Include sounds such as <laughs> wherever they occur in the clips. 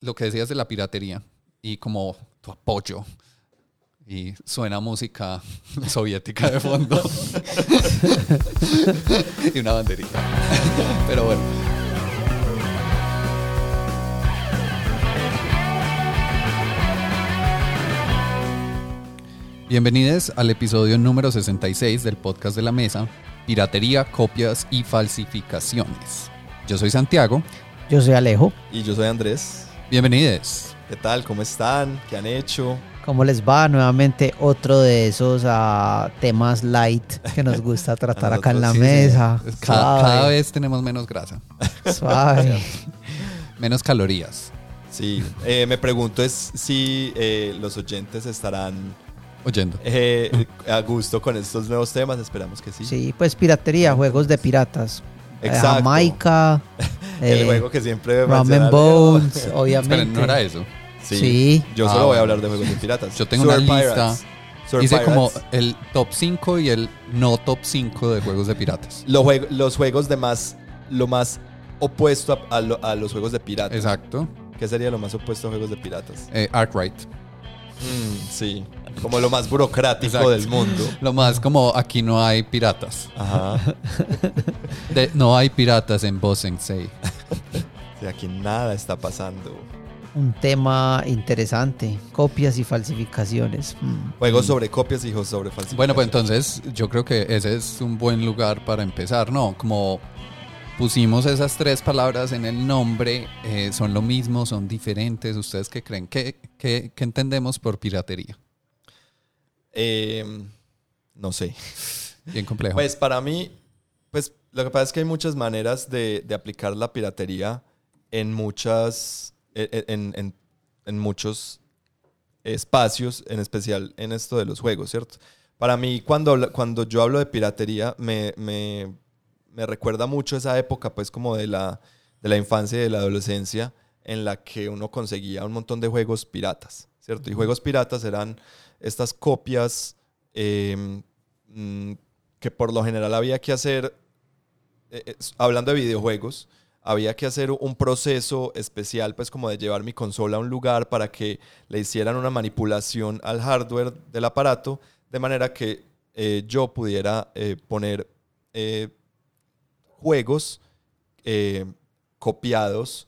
lo que decías de la piratería y como tu apoyo y suena música <laughs> soviética de fondo <laughs> y una banderita. <laughs> Pero bueno. Bienvenidos al episodio número 66 del podcast de la mesa, Piratería, Copias y Falsificaciones. Yo soy Santiago. Yo soy Alejo. Y yo soy Andrés. Bienvenidos. ¿Qué tal? ¿Cómo están? ¿Qué han hecho? ¿Cómo les va? Nuevamente otro de esos ah, temas light que nos gusta <laughs> tratar acá en la sí, mesa. Cada, vez tenemos menos grasa, <laughs> Suave. <laughs> menos calorías. Sí, eh, me pregunto es si eh, los oyentes estarán Oyendo. eh, a gusto con estos nuevos temas. Esperamos que sí. Sí, pues piratería, juegos de piratas. Eh, Exacto. Jamaica, <laughs> El juego que siempre and Leo. Bones, <laughs> obviamente. Esperen, no era eso. Sí. Sí. Yo Ah, solo voy a hablar de juegos de piratas. <laughs> Yo tengo una Sword lista. Pirates. Hice como Pirates. el top 5 y el no top 5 de juegos de piratas. Los, jueg- los juegos de más. Lo más opuesto a, a lo- a los juegos de piratas. Exacto. ¿Qué sería lo más opuesto a juegos de piratas? Eh, Arkwright. Mm, sí. Como lo más burocrático Exacto. del mundo. Lo más como aquí no hay piratas. Ajá. <laughs> De- no hay piratas en Bosensei. Sí, aquí nada está pasando. Un tema interesante. Copias y falsificaciones. Mm. Juegos sobre copias y juegos sobre falsificaciones. Bueno, pues entonces yo creo que ese es un buen lugar para empezar, ¿no? Como pusimos esas tres palabras en el nombre, eh, son lo mismo, son diferentes. ¿Ustedes qué creen? ¿Qué, qué, qué entendemos por piratería? Eh, no sé. Bien complejo. Pues para mí, pues lo que pasa es que hay muchas maneras de, de aplicar la piratería en muchas, en, en- en- en muchos espacios, en especial en esto de los juegos, ¿cierto? Para mí, cuando, cuando yo hablo de piratería, me, me- me recuerda mucho esa época, pues, como de la, de la infancia y de la adolescencia, en la que uno conseguía un montón de juegos piratas, ¿cierto? Y juegos piratas eran estas copias eh, mm, que por lo general había que hacer, eh, eh, hablando de videojuegos, había que hacer un proceso especial, pues como de llevar mi consola a un lugar para que le hicieran una manipulación al hardware del aparato, de manera que eh, yo pudiera poner juegos copiados,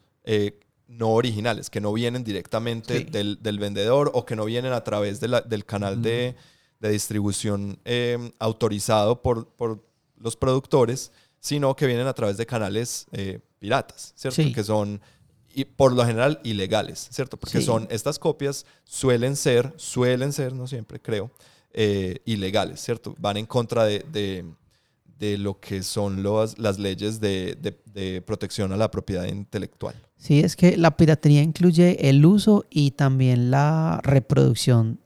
no originales, que no vienen directamente Sí. del, del vendedor o que no vienen a través de la- del canal de, de distribución eh, autorizado por, por los productores, sino que vienen a través de canales eh, piratas, ¿cierto? Sí. Que son, y por lo general, ilegales, ¿cierto? Porque Sí. son, estas copias suelen ser, suelen ser, no siempre creo, eh, ilegales, ¿cierto? Van en contra de, de- de lo que son los- las leyes de, de- de protección a la propiedad intelectual. Sí, es que la piratería incluye el uso y también la reproducción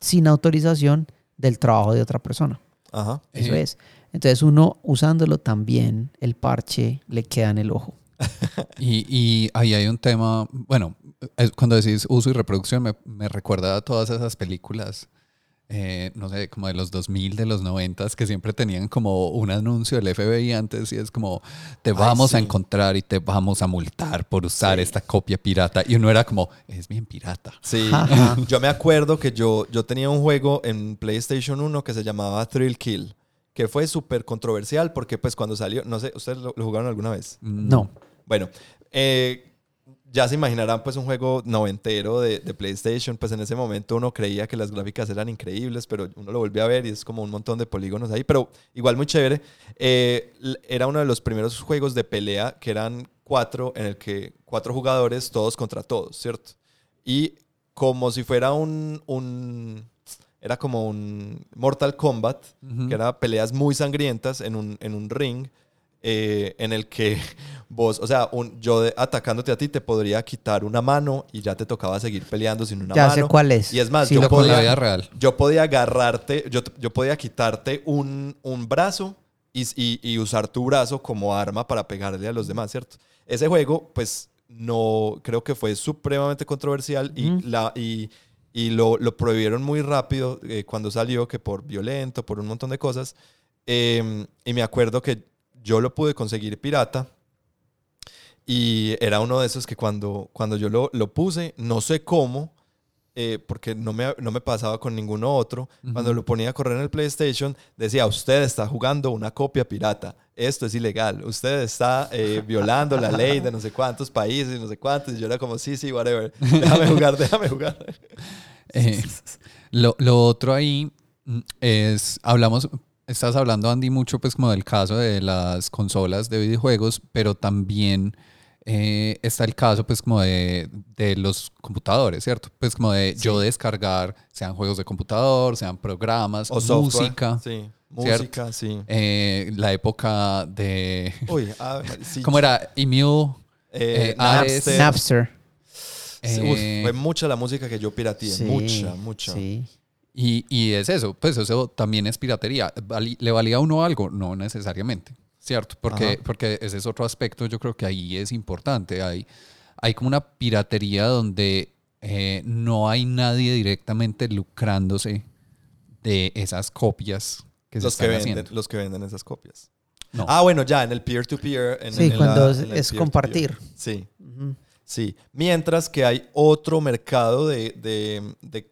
sin autorización del trabajo de otra persona. Ajá. Eso Eh, es. Entonces uno usándolo también, el parche le queda en el ojo. <laughs> Y, y ahí hay un tema, bueno, es- cuando decís uso y reproducción me, me recuerda a todas esas películas, eh, no sé, como de los 2000, de los 90, que siempre tenían como un anuncio del FBI antes y es como, te vamos a sí. encontrar y te vamos a multar por usar esta copia pirata. Y uno era como, es bien pirata. Sí, <laughs> <laughs> yo me acuerdo que yo, yo tenía un juego en PlayStation 1 que se llamaba Thrill Kill, que fue súper controversial porque pues cuando salió, no sé, ¿ustedes lo, lo jugaron alguna vez? No. Bueno, eh, ya se imaginarán pues un juego noventero de, de PlayStation, pues en ese momento uno creía que las gráficas eran increíbles, pero uno lo volvió a ver y es como un montón de polígonos ahí, pero igual muy chévere. Eh, era uno de los primeros juegos de pelea que eran cuatro, en el que cuatro jugadores, todos contra todos, ¿cierto? Y como si fuera un... un era como un Mortal Kombat, Ujú. que era peleas muy sangrientas en un, en un ring eh, en el que vos, o sea, un, yo de- atacándote a ti te podría quitar una mano y ya te tocaba seguir peleando sin una ya mano. sé cuál es. Y es más, Sí, yo la podía- vida real. Yo podía agarrarte, yo, yo podía quitarte un, un brazo y, y- y usar tu brazo como arma para pegarle a los demás, ¿cierto? Ese juego, pues, no, creo que fue supremamente controversial y, Ujú. la, y, y lo, lo prohibieron muy rápido eh, cuando salió, que por violento, por un montón de cosas. Eh, y me acuerdo que yo lo pude conseguir pirata Y era uno de esos que cuando, cuando yo lo, lo puse, no sé cómo, eh, porque no me, no me pasaba con ninguno otro, cuando lo ponía a correr en el PlayStation, decía, usted está jugando una copia pirata, esto es ilegal, usted está eh, violando la ley de no sé cuántos países, no sé cuántos, y yo era como, sí, sí, whatever, <laughs> déjame jugar, déjame jugar. <laughs> Eh, lo, lo otro ahí mm, es, hablamos, estás hablando, Andy, mucho pues como del caso de las consolas de videojuegos, pero también eh, está el caso pues como de, de, los computadores, ¿cierto? Pues como de yo descargar, sean juegos de computador, sean programas, o música. Sí, música, sí. Eh, la época de... <laughs> Uy, sí. ¿Cómo era? Emil... Eh, Napster. Napster. fue mucha la música que yo pirateé, mucha, mucha. Sí. Y, y, es eso, pues eso también es piratería. ¿Le valía a uno algo? No necesariamente. ¿Cierto? Porque, porque ese es otro aspecto, yo creo que ahí es importante. Hay, hay como una piratería donde eh, no hay nadie directamente lucrándose de esas copias que los se están que venden, Los que venden esas copias. Ah, bueno, ya, en el peer-to-peer. sí, cuando es compartir. Sí. Sí. Mientras que hay otro mercado de, de, de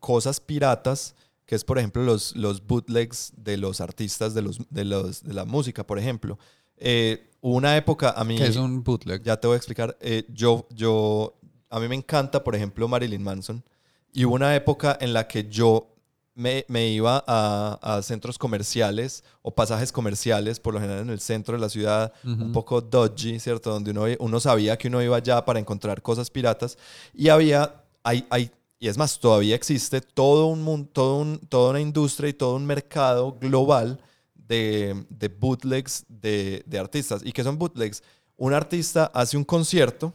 cosas piratas que es por ejemplo los, los bootlegs de los artistas de, los, de, los, de la música, por ejemplo. Eh, una época a mí... ¿Qué es un bootleg? Ya te voy a explicar. Eh, yo, yo, a mí me encanta, por ejemplo, Marilyn Manson. Y hubo una época en la que yo me, me iba a, a, centros comerciales o pasajes comerciales, por lo general en el centro de la ciudad, un poco dodgy, ¿cierto? Donde uno, uno sabía que uno iba allá para encontrar cosas piratas. Y había, hay, hay y es más, todavía existe todo un mundo, todo un, toda una industria y todo un mercado global de, de bootlegs de, de, artistas. ¿Y qué son bootlegs? Un artista hace un concierto,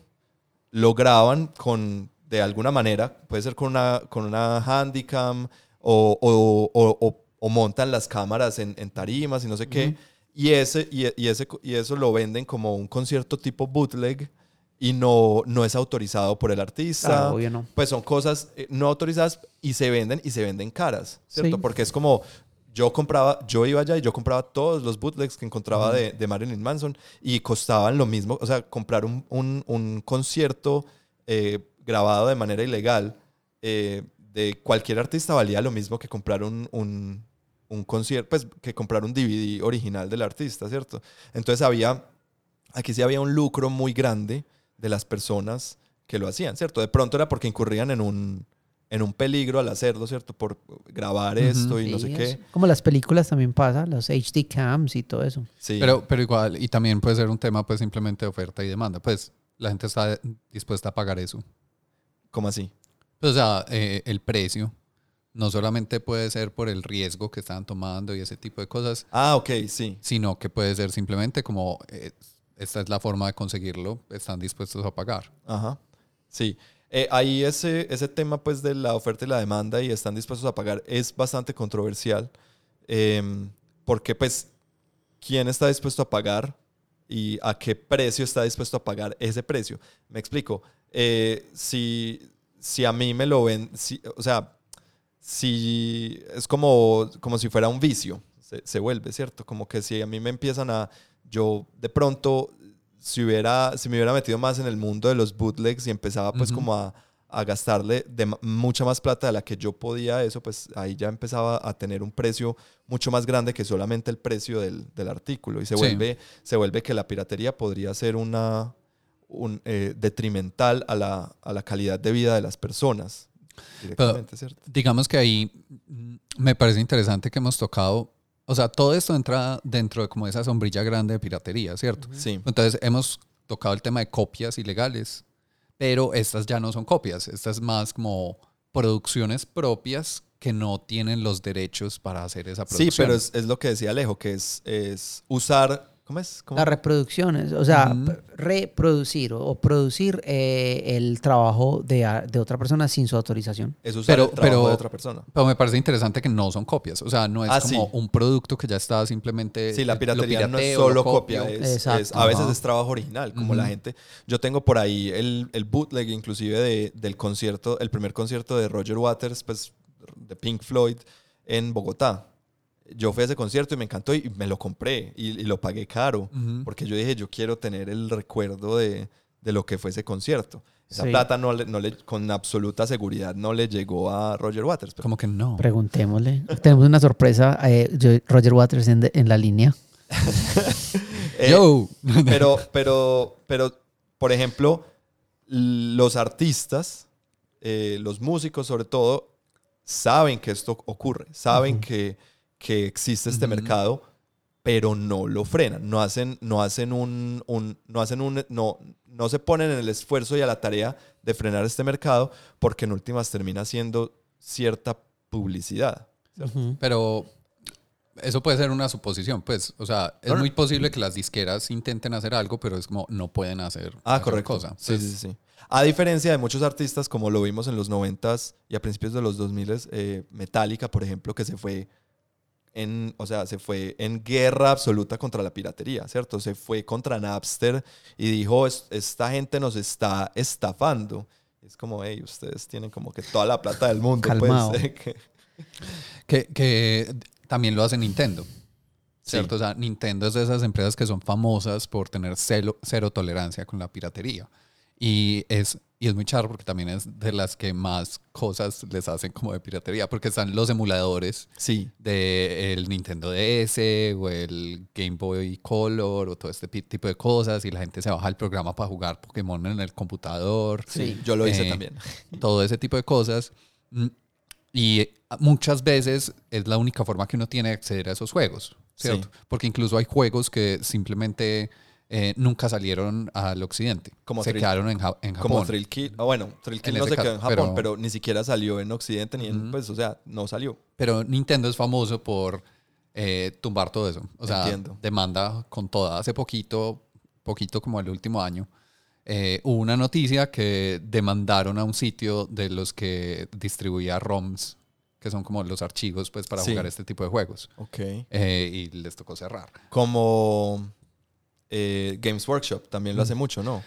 lo graban con, de alguna manera, puede ser con una, con una handicam o, o, o, o montan las cámaras en, en, tarimas y no sé qué. Y, ese, y, y, ese, y eso lo venden como un concierto tipo bootleg y no, no es autorizado por el artista. Ah, no. Pues son cosas eh, no autorizadas y se venden y se venden caras, ¿cierto? Porque es como yo compraba, yo iba allá y yo compraba todos los bootlegs que encontraba de, de, Marilyn Manson y costaban lo mismo, o sea, comprar un, un, un concierto eh, grabado de manera ilegal eh, de cualquier artista valía lo mismo que comprar un, un, un concierto, pues que comprar un DVD original del artista, ¿cierto? Entonces había, aquí sí había un lucro muy grande de las personas que lo hacían, ¿cierto? De pronto era porque incurrían en un, en un peligro al hacerlo, ¿cierto? Por grabar esto y no sé qué. Como las películas también pasa, los HD cams y todo eso. Sí. Pero, pero igual, y también puede ser un tema pues simplemente de oferta y demanda. Pues la gente está dispuesta a pagar eso. ¿Cómo así? Pues, o sea, eh, el precio no solamente puede ser por el riesgo que están tomando y ese tipo de cosas. Ah, ok, sí. Sino que puede ser simplemente como... Eh, esta es la forma de conseguirlo, están dispuestos a pagar. Ajá, sí. Eh, ahí ese, ese tema pues de la oferta y la demanda y están dispuestos a pagar es bastante controversial em, porque pues quién está dispuesto a pagar y a qué precio está dispuesto a pagar ese precio. Me explico. Eh, si, si a mí me lo ven, si, o sea, si es como, como si fuera un vicio, se, se vuelve, ¿cierto? Como que si a mí me empiezan a yo de pronto, si, hubiera, si me hubiera metido más en el mundo de los bootlegs y empezaba pues como a, a, gastarle de mucha más plata de la que yo podía eso, pues ahí ya empezaba a tener un precio mucho más grande que solamente el precio del, del artículo. Y se, vuelve, se vuelve que la piratería podría ser una, un, eh, detrimental a la, a la calidad de vida de las personas. ¿cierto? Digamos que ahí mm, me parece interesante que hemos tocado o sea, todo esto entra dentro de como esa sombrilla grande de piratería, ¿cierto? Sí. Entonces hemos tocado el tema de copias ilegales, pero estas ya no son copias, estas más como producciones propias que no tienen los derechos para hacer esa producción. Sí, pero es, es lo que decía Alejo, que es, es usar ¿Cómo es? Las reproducciones, o sea, reproducir o, producir eh, el trabajo de, de, otra persona sin su autorización. Es usar pero, el trabajo de otra persona. Pero me parece interesante que no son copias, o sea, no es Ah, como sí. un producto que ya está simplemente... Sí, la eh, piratería no es pirateo, solo lo copia, es, Exacto. es- a veces es trabajo original, como Ujú. la gente. Yo tengo por ahí el, el bootleg inclusive de, del concierto, el primer concierto de Roger Waters, pues de Pink Floyd en Bogotá. Yo fui a ese concierto y me encantó y me lo compré y, y lo pagué caro. Ujú. Porque yo dije, yo quiero tener el recuerdo de, de lo que fue ese concierto. Esa Sí. plata no le, no le, con absoluta seguridad no le llegó a Roger Waters. pero- Como que no. Preguntémosle. Tenemos una sorpresa. eh, yo- Roger Waters en, de- en la línea. <laughs> Eh, Yo. <laughs> pero, pero, pero, por ejemplo, los artistas, eh, los músicos sobre todo, saben que esto ocurre, saben que, que existe este Ujú. mercado, pero no lo frenan, no hacen, no hacen un, un- no hacen un, no, no se ponen en el esfuerzo y a la tarea de frenar este mercado, porque en últimas termina siendo cierta publicidad. Ujú. Pero eso puede ser una suposición, pues. O sea, es No, no. muy posible que las disqueras intenten hacer algo, pero es como no pueden hacer Ah, otra correcto. cosa. Sí, Pues, sí, sí. A diferencia de muchos artistas, como lo vimos en los 90s y a principios de los 2000s, eh, Metallica, por ejemplo, que se fue en, o sea, se fue en guerra absoluta contra la piratería, ¿cierto? Se fue contra Napster y dijo, "Es- esta gente nos está estafando. Es como, hey, ustedes tienen como que toda la plata del mundo. Calmao. Pues, <laughs> eh, que- Que, que también lo hace Nintendo. ¿Cierto? Sí. O sea, Nintendo es de esas empresas que son famosas por tener cero, cero tolerancia con la piratería. Y es, y es muy charro porque también es de las que más cosas les hacen como de piratería, porque están los emuladores sí, del Nintendo DS o el Game Boy Color o todo este tipo de cosas y la gente se baja el programa para jugar Pokémon en el computador sí, yo lo hice Eh, también. <laughs> todo ese tipo de cosas. Mm, Y muchas veces es la única forma que uno tiene de acceder a esos juegos, ¿cierto? Sí. Porque incluso hay juegos que simplemente eh, nunca salieron al occidente. Como se Thrill- quedaron en, Ja- en Japón. Como Thrill Kill. ah, bueno, Thrill Kill En no se quedó en Japón, pero- pero, ni siquiera salió en Occidente, ni en, Ujú. pues, o sea, no salió. Pero Nintendo es famoso por eh, tumbar todo eso. O sea, Entiendo. demanda con toda. Hace poquito, poquito como el último año, eh, hubo una noticia que demandaron a un sitio de los que distribuía ROMs, que son como los archivos pues, para Sí. jugar este tipo de juegos. Ok. Eh, y les tocó cerrar. Como eh, Games Workshop también lo Mm. hace mucho, ¿no?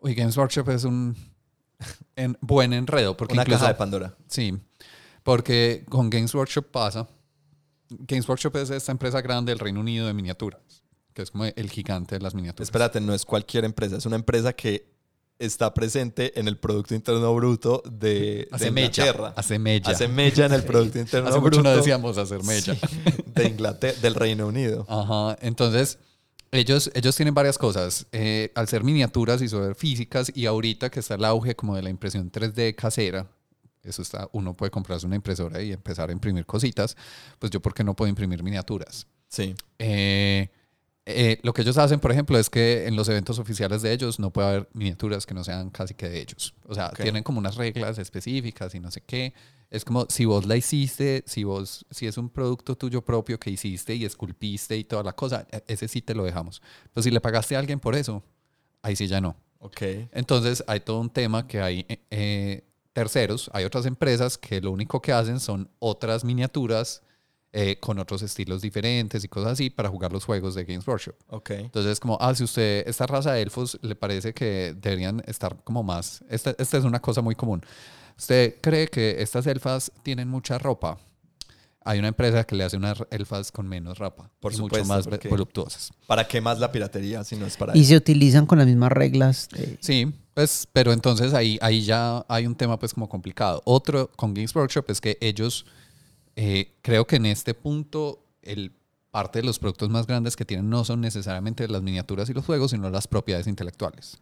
Uy, Games Workshop es un en- buen enredo. Porque Una incluso, caja de Pandora. Sí, porque con Games Workshop pasa. Games Workshop es esta empresa grande del Reino Unido de miniaturas, que es como el gigante de las miniaturas. Espérate, no es cualquier empresa, es una empresa que está presente en el Producto Interno Bruto de, de Hace mella. Inglaterra. Hace mella. Hace mella en el Producto Interno Hace mucho Bruto no decíamos hacer mella. de Inglaterra, del Reino Unido. Ajá, entonces ellos, ellos tienen varias cosas. Eh, al ser miniaturas y ser físicas, y ahorita que está el auge como de la impresión 3D casera, eso está, uno puede comprarse una impresora y empezar a imprimir cositas, pues yo, ¿por qué no puedo imprimir miniaturas? Sí. Eh, eh, lo que ellos hacen, por ejemplo, es que en los eventos oficiales de ellos no puede haber miniaturas que no sean casi que de ellos. O sea, Ok. tienen como unas reglas específicas y no sé qué. Es como si vos la hiciste, si vos, si es un producto tuyo propio que hiciste y esculpiste y toda la cosa, e- ese sí te lo dejamos. Pero si le pagaste a alguien por eso, ahí sí ya no. Ok. Entonces hay todo un tema que hay eh, eh, terceros, hay otras empresas que lo único que hacen son otras miniaturas eh, con otros estilos diferentes y cosas así para jugar los juegos de Games Workshop. Ok. Entonces es como, ah, si usted, esta raza de elfos le parece que deberían estar como más, esta, esta es una cosa muy común. ¿Usted cree que estas elfas tienen mucha ropa? Hay una empresa que le hace unas elfas con menos ropa. Por y supuesto, mucho más porque- voluptuosas. ¿Para qué más la piratería si no es para Y eso? se utilizan con las mismas reglas. de- Sí, pues, pero entonces ahí, ahí ya hay un tema pues como complicado. Otro con Games Workshop es que ellos, eh, creo que en este punto, el parte de los productos más grandes que tienen no son necesariamente las miniaturas y los juegos, sino las propiedades intelectuales.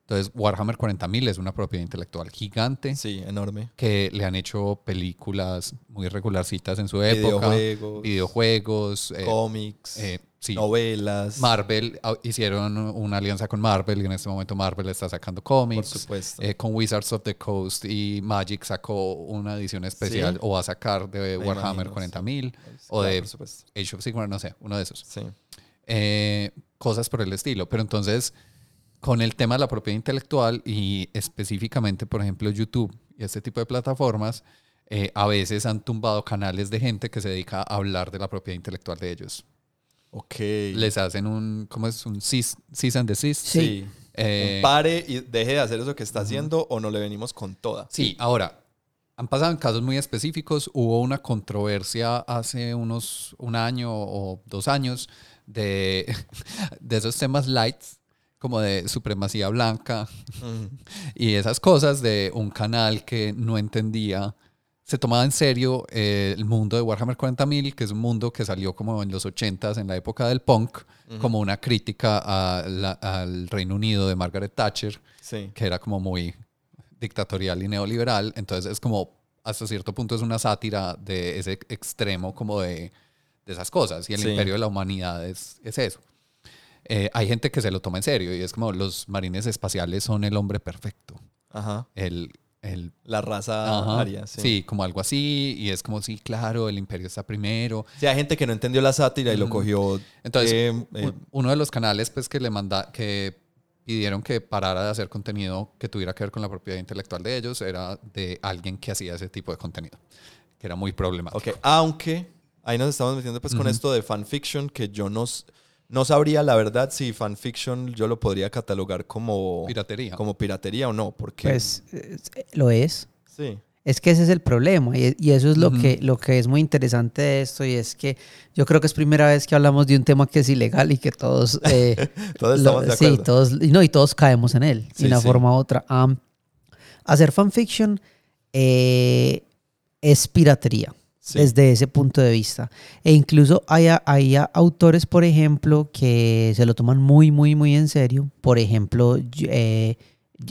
Entonces, Warhammer 40.000 es una propiedad intelectual gigante Sí, enorme. que le han hecho películas muy regularcitas en su época, Videojuegos, videojuegos, eh, cómics, eh, sí. novelas. Marvel ah, hicieron una alianza con Marvel y en este momento Marvel está sacando por cómics. supuesto. Eh, con Wizards of the Coast y Magic sacó una edición especial Sí. o va a sacar de Me Warhammer imagino, 40.000 Pues, o claro, de por. Age of Sigmar, no sé, uno de esos. Sí. Eh, cosas por el estilo. Pero entonces, con el tema de la propiedad intelectual y específicamente, por ejemplo, YouTube y este tipo de plataformas, eh, a veces han tumbado canales de gente que se dedica a hablar de la propiedad intelectual de ellos. Ok. Les hacen un, ¿cómo es? Un cease, cease and desist. Sí. Sí. Eh, Un pare y deje de hacer eso que está haciendo o no le venimos con toda. Sí, ahora, han pasado en casos muy específicos. Hubo una controversia hace unos un año o dos años de, <laughs> de esos temas lights, como de supremacía blanca <laughs> y esas cosas de un canal que no entendía se tomaba en serio eh, el mundo de Warhammer 40.000, que es un mundo que salió como en los 80s, en la época del punk, como una crítica a la- al Reino Unido de Margaret Thatcher, Sí. que era como muy dictatorial y neoliberal. Entonces es como, hasta cierto punto, es una sátira de ese extremo como de, de esas cosas. Y el Sí. imperio de la humanidad es, es eso. Eh, hay gente que se lo toma en serio y es como los marines espaciales son el hombre perfecto. Ajá. El, el La raza Ajá. aria, sí. Sí. como algo así, y es como, sí, claro, el imperio está primero. Sí, hay gente que no entendió la sátira y lo cogió. Entonces, eh, eh, u- uno de los canales, pues, que le manda, que pidieron que parara de hacer contenido que tuviera que ver con la propiedad intelectual de ellos, era de alguien que hacía ese tipo de contenido, que era muy problemático. ok, aunque ahí nos estamos metiendo pues con esto de fanfiction, que yo no, no sabría la verdad si fanfiction yo lo podría catalogar como Piratería. como piratería o no, porque Pues eh, lo es. sí. Es que ese es el problema y, y eso es lo, que, lo que es muy interesante de esto y es que yo creo que es primera vez que hablamos de un tema que es ilegal y que todos... <laughs> eh, Todos lo- estamos de sí, acuerdo. todos, y no, y todos caemos en él, Sí, de una sí. forma u otra. Hacer fanfiction eh, es piratería Sí. desde ese punto de vista. E incluso hay, hay autores, por ejemplo, que se lo toman muy, muy, muy en serio. Por ejemplo, eh,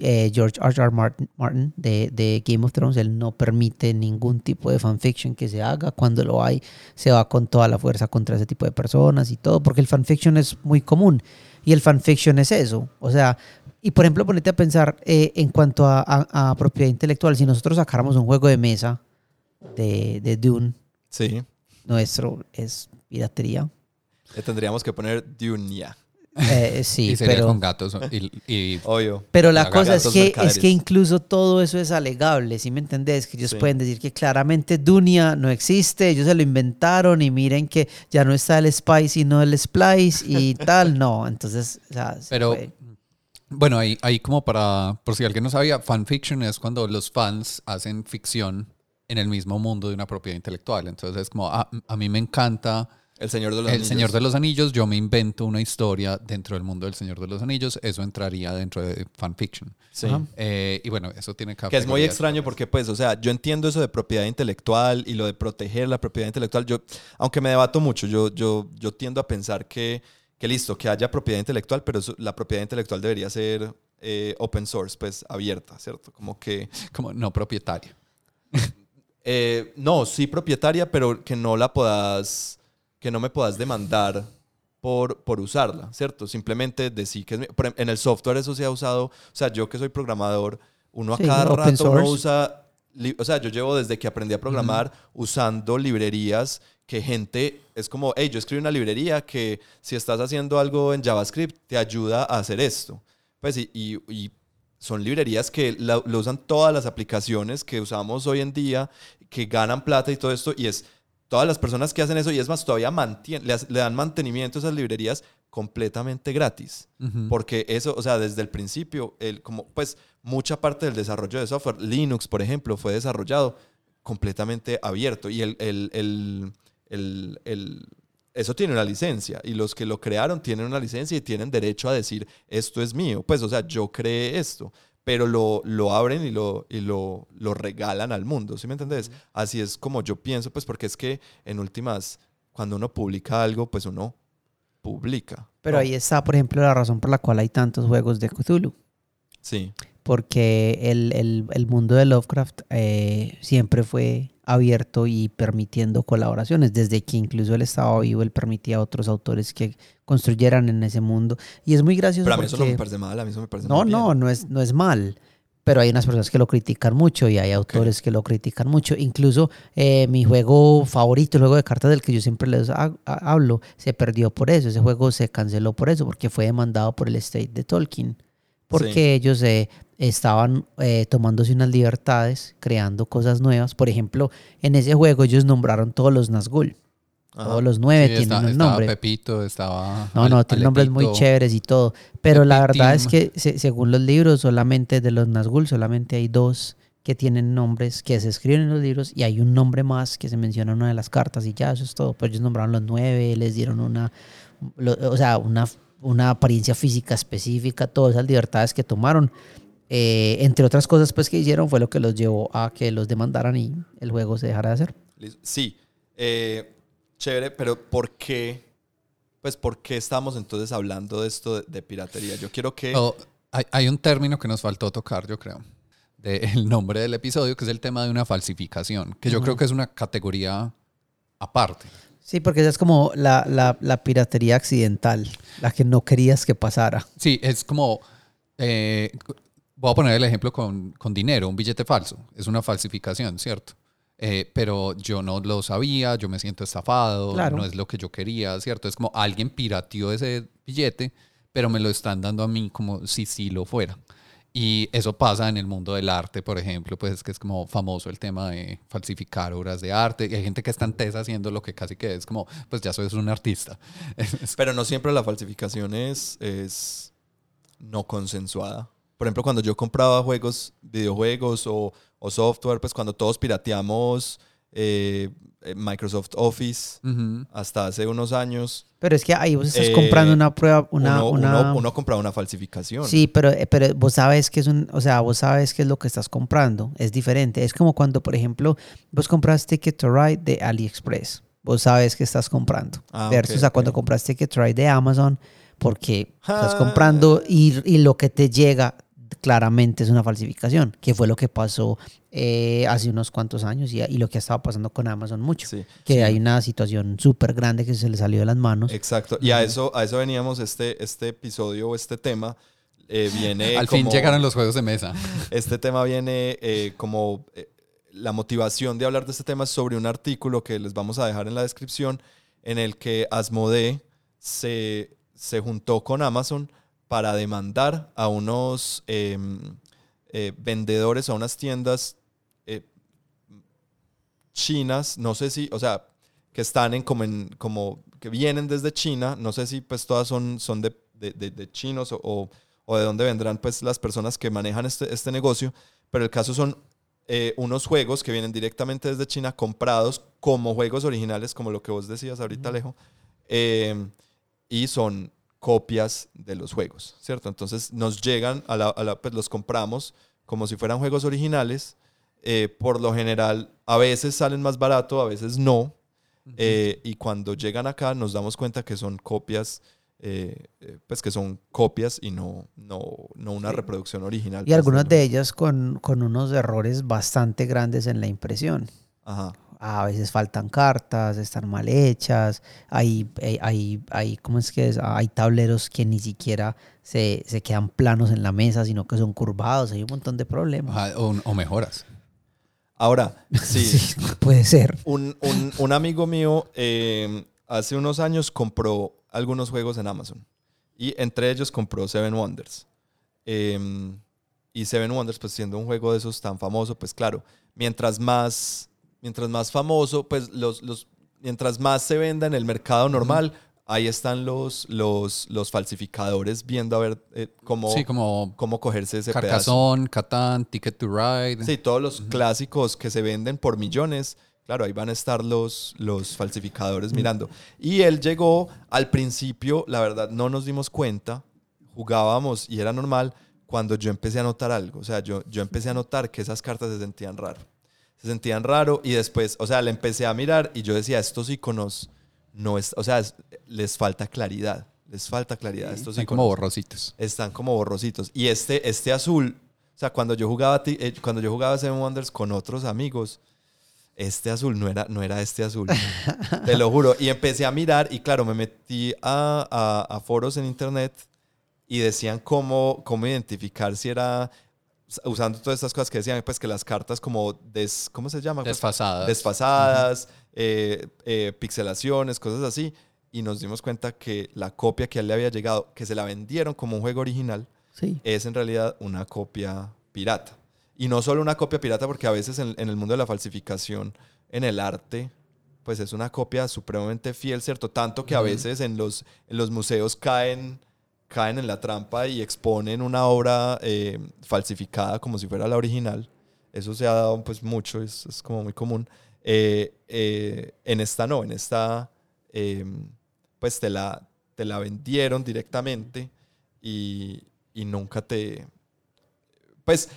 eh, George R. R. Martin, Martin de, de Game of Thrones, él no permite ningún tipo de fanfiction que se haga. Cuando lo hay, se va con toda la fuerza contra ese tipo de personas y todo, porque el fanfiction es muy común. Y el fanfiction es eso. O sea, y por ejemplo, ponete a pensar eh, en cuanto a, a- a propiedad intelectual. Si nosotros sacáramos un juego de mesa de, de Dune, Sí. nuestro es piratería. Le tendríamos que poner Dunia. Eh, sí, <laughs> y sería pero, con gatos y, y- Obvio. pero la cosa es que, es que incluso todo eso es alegable, ¿sí me entendés? Que ellos Sí. pueden decir que claramente Dunia no existe, ellos se lo inventaron y miren que ya no está el Spice sino el Splice y <laughs> tal, no, entonces, o sea, se Pero, bueno, ahí, ahí como para, por si alguien no sabía, fanfiction es cuando los fans hacen ficción en el mismo mundo de una propiedad intelectual. Entonces es como, ah, a mí me encanta El Señor de los El Anillos. Señor de los Anillos, yo me invento una historia dentro del mundo del Señor de los Anillos, eso entraría dentro de fanfiction. Sí. Eh, y bueno, eso tiene Que es muy extraño porque, pues, o sea, yo entiendo eso de propiedad intelectual y lo de proteger la propiedad intelectual. Yo, aunque me debato mucho, yo, yo, yo tiendo a pensar que, que listo, que haya propiedad intelectual, pero eso- la propiedad intelectual debería ser eh, open source, pues, abierta, ¿cierto? Como que, <laughs> Como no propietaria. Eh, no, sí propietaria, pero que no la puedas, que no me puedas demandar por, por usarla, ¿cierto? Simplemente decir que es mi- por em- en el software eso se ha usado, o sea, yo que soy programador, uno a Sí, cada rato uno usa, o sea, yo llevo desde que aprendí a programar usando librerías que gente es como, hey, yo escribí una librería que si estás haciendo algo en JavaScript te ayuda a hacer esto. Pues y, y- y son librerías que lo usan todas las aplicaciones que usamos hoy en día, que ganan plata y todo esto, y es todas las personas que hacen eso, y es más, todavía mantien- le, dan mantenimiento a esas librerías completamente gratis. Porque eso, o sea, desde el principio, el, como, pues mucha parte del desarrollo de software, Linux, por ejemplo, fue desarrollado completamente abierto y el- el- el- eso tiene una licencia y los que lo crearon tienen una licencia y tienen derecho a decir, esto es mío. Pues, o sea, yo creé esto, pero lo, lo abren y, lo, y lo, lo regalan al mundo, ¿sí me entendés? Así es como yo pienso, pues porque es que en últimas, cuando uno publica algo, pues uno publica. Pero ¿no? ahí está, por ejemplo, la razón por la cual hay tantos juegos de Cthulhu. Sí. Porque el, el- el mundo de Lovecraft eh, siempre fue abierto y permitiendo colaboraciones. Desde que incluso él estaba vivo, él permitía a otros autores que construyeran en ese mundo. Y es muy gracioso. Pero a mí eso no me parece mal, a mí eso me parece No, no, no es, no es mal. Pero hay unas personas que lo critican mucho y hay autores que lo critican mucho. Incluso eh, mi juego favorito, el juego de cartas del que yo siempre les ha- ha- hablo, se perdió por eso. Ese juego se canceló por eso, porque fue demandado por el estate de Tolkien. Porque Sí. ellos eh, estaban eh, tomándose unas libertades, creando cosas nuevas. Por ejemplo, en ese juego ellos nombraron todos los Nazgûl. Ajá. Todos los nueve Sí, tienen está- un estaba nombre. Pepito, estaba. No, no, tienen nombres muy chéveres y todo. Pero la verdad es que se- según los libros, solamente de los Nazgûl, solamente hay dos que tienen nombres que se escriben en los libros y hay un nombre más que se menciona en una de las cartas y ya, eso es todo. Pues ellos nombraron los nueve, les dieron una, lo- o sea, una, una apariencia física específica, todas esas libertades que tomaron. Eh, entre otras cosas pues que hicieron fue lo que los llevó a que los demandaran y el juego se dejara de hacer. Sí, eh, chévere, pero ¿por qué? Pues, ¿por qué estamos entonces hablando de esto de, de piratería? Yo quiero que... O hay, hay un término que nos faltó tocar, yo creo, del <laughs> nombre del episodio, que es el tema de una falsificación, que yo creo que es una categoría aparte. Sí, porque esa es como la, la, la piratería accidental, la que no querías que pasara. Sí, es como, eh, voy a poner el ejemplo con, con dinero, un billete falso, es una falsificación, ¿cierto? Eh, pero yo no lo sabía, yo me siento estafado, Claro. no es lo que yo quería, ¿cierto? Es como alguien pirateó ese billete, pero me lo están dando a mí como si sí lo fuera. Y eso pasa en el mundo del arte, por ejemplo, pues que es como famoso el tema de falsificar obras de arte. Y hay gente que está en tesa haciendo lo que casi que es como, pues ya soy un artista. Es- <laughs> Pero no siempre la falsificación es, es no consensuada. Por ejemplo, cuando yo compraba juegos, videojuegos o, o software, pues cuando todos pirateamos eh, eh, Microsoft Office hasta hace unos años, Pero es que ahí vos estás Eh, comprando una prueba, una... uno, una... uno- uno compraba una falsificación. Sí, pero, eh, pero vos sabes que es un, o sea, vos sabes qué es lo que estás comprando, es diferente. Es como cuando, por ejemplo, vos compras Ticket to Ride de AliExpress. Vos sabes que estás comprando. Ah, versus a cuando ok. compras Ticket to Ride de Amazon, porque estás Ah. comprando y, y lo que te llega claramente es una falsificación, que fue lo que pasó eh, hace unos cuantos años y, y lo que ha estado pasando con Amazon mucho. Sí. Que hay una situación súper grande que se le salió de las manos. Exacto. Y a eso, a eso veníamos este, este episodio o este tema. eh, viene <laughs> Al fin como- llegaron los juegos de mesa. Este tema viene eh, como eh, la motivación de hablar de este tema es sobre un artículo que les vamos a dejar en la descripción en el que Asmodee se, se juntó con Amazon para demandar a unos em, eh, vendedores, a unas tiendas eh, chinas, no sé si, o sea, que están en como, en, como que vienen desde China, no sé si pues todas son, son de, de- de- de chinos o, o- o de dónde vendrán pues las personas que manejan este, este negocio, pero el caso son eh, unos juegos que vienen directamente desde China comprados como juegos originales, como lo que vos decías ahorita, Alejo, eh, y son copias de los juegos, ¿cierto? Entonces nos llegan, a la, a la- pues los compramos como si fueran juegos originales, eh, por lo general a veces salen más barato, a veces no, eh, y cuando llegan acá nos damos cuenta que son copias, eh, eh, pues que son copias y no, no, no una Sí. reproducción original. Y pues, algunas de ellas con, con unos errores bastante grandes en la impresión. Ajá. A veces faltan cartas, están mal hechas, hay, hay, hay, hay- ¿cómo es que es? Hay tableros que ni siquiera se, se quedan planos en la mesa, sino que son curvados, hay un montón de problemas. Ajá, o, o mejoras. Ahora, <laughs> sí, Sí, puede ser. un, un- un amigo mío eh, hace unos años compró algunos juegos en Amazon y entre ellos compró Seven Wonders. Eh, y Seven Wonders, pues siendo un juego de esos tan famoso, pues claro, mientras más, mientras más famoso, pues los, los, mientras más se venda en el mercado normal, ahí están los, los, los falsificadores viendo a ver eh, cómo, Sí, como cómo cogerse ese pedazo. Carcassonne, Catán, Ticket to Ride. Sí, todos los clásicos que se venden por millones, claro, ahí van a estar los, los falsificadores mirando. Y él llegó al principio, la verdad, no nos dimos cuenta, jugábamos y era normal cuando yo empecé a notar algo. O sea, yo, yo empecé a notar que esas cartas se sentían raro. Se sentían raro y después, o sea, le empecé a mirar y yo decía, estos iconos no es, o sea, es- les falta claridad. Les falta claridad. Estos Están iconos como borrositos. están como borrositos. Y este, este azul, o sea, cuando yo jugaba eh, cuando yo jugaba Seven Wonders con otros amigos, este azul no era, no era este azul. <laughs> Te lo juro. Y empecé a mirar y claro, me metí a, a- a foros en internet y decían cómo, cómo identificar si era usando todas estas cosas que decían, pues que las cartas como des, ¿cómo se llama? Pues, Desfasadas. desfasadas, eh, eh, pixelaciones, cosas así. Y nos dimos cuenta que la copia que a él le había llegado, que se la vendieron como un juego original, Sí. es en realidad una copia pirata. Y no solo una copia pirata, porque a veces en, en el mundo de la falsificación, en el arte, pues es una copia supremamente fiel, ¿cierto? Tanto que a Ujú. veces en los, en los museos caen, caen en la trampa y exponen una obra eh, falsificada como si fuera la original. eso se ha dado pues mucho, es, es como muy común. Eh, eh, en esta no, en esta eh, pues te la, te la vendieron directamente y, y nunca te... Pues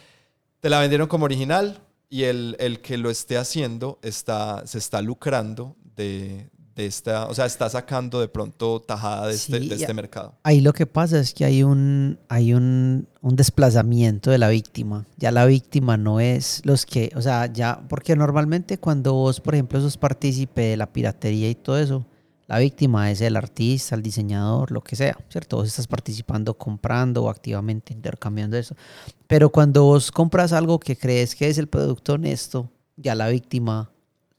te la vendieron como original y el, el que lo esté haciendo está, se está lucrando de esta, o sea, está sacando de pronto tajada de este, Sí, de este mercado. Ahí lo que pasa es que hay un, hay un, un desplazamiento de la víctima. Ya la víctima no es los que, o sea, ya, porque normalmente cuando vos, por ejemplo, sos partícipe de la piratería y todo eso, la víctima es el artista, el diseñador, lo que sea, ¿cierto? Vos estás participando, comprando o activamente intercambiando eso. Pero cuando vos compras algo que crees que es el producto honesto, ya la víctima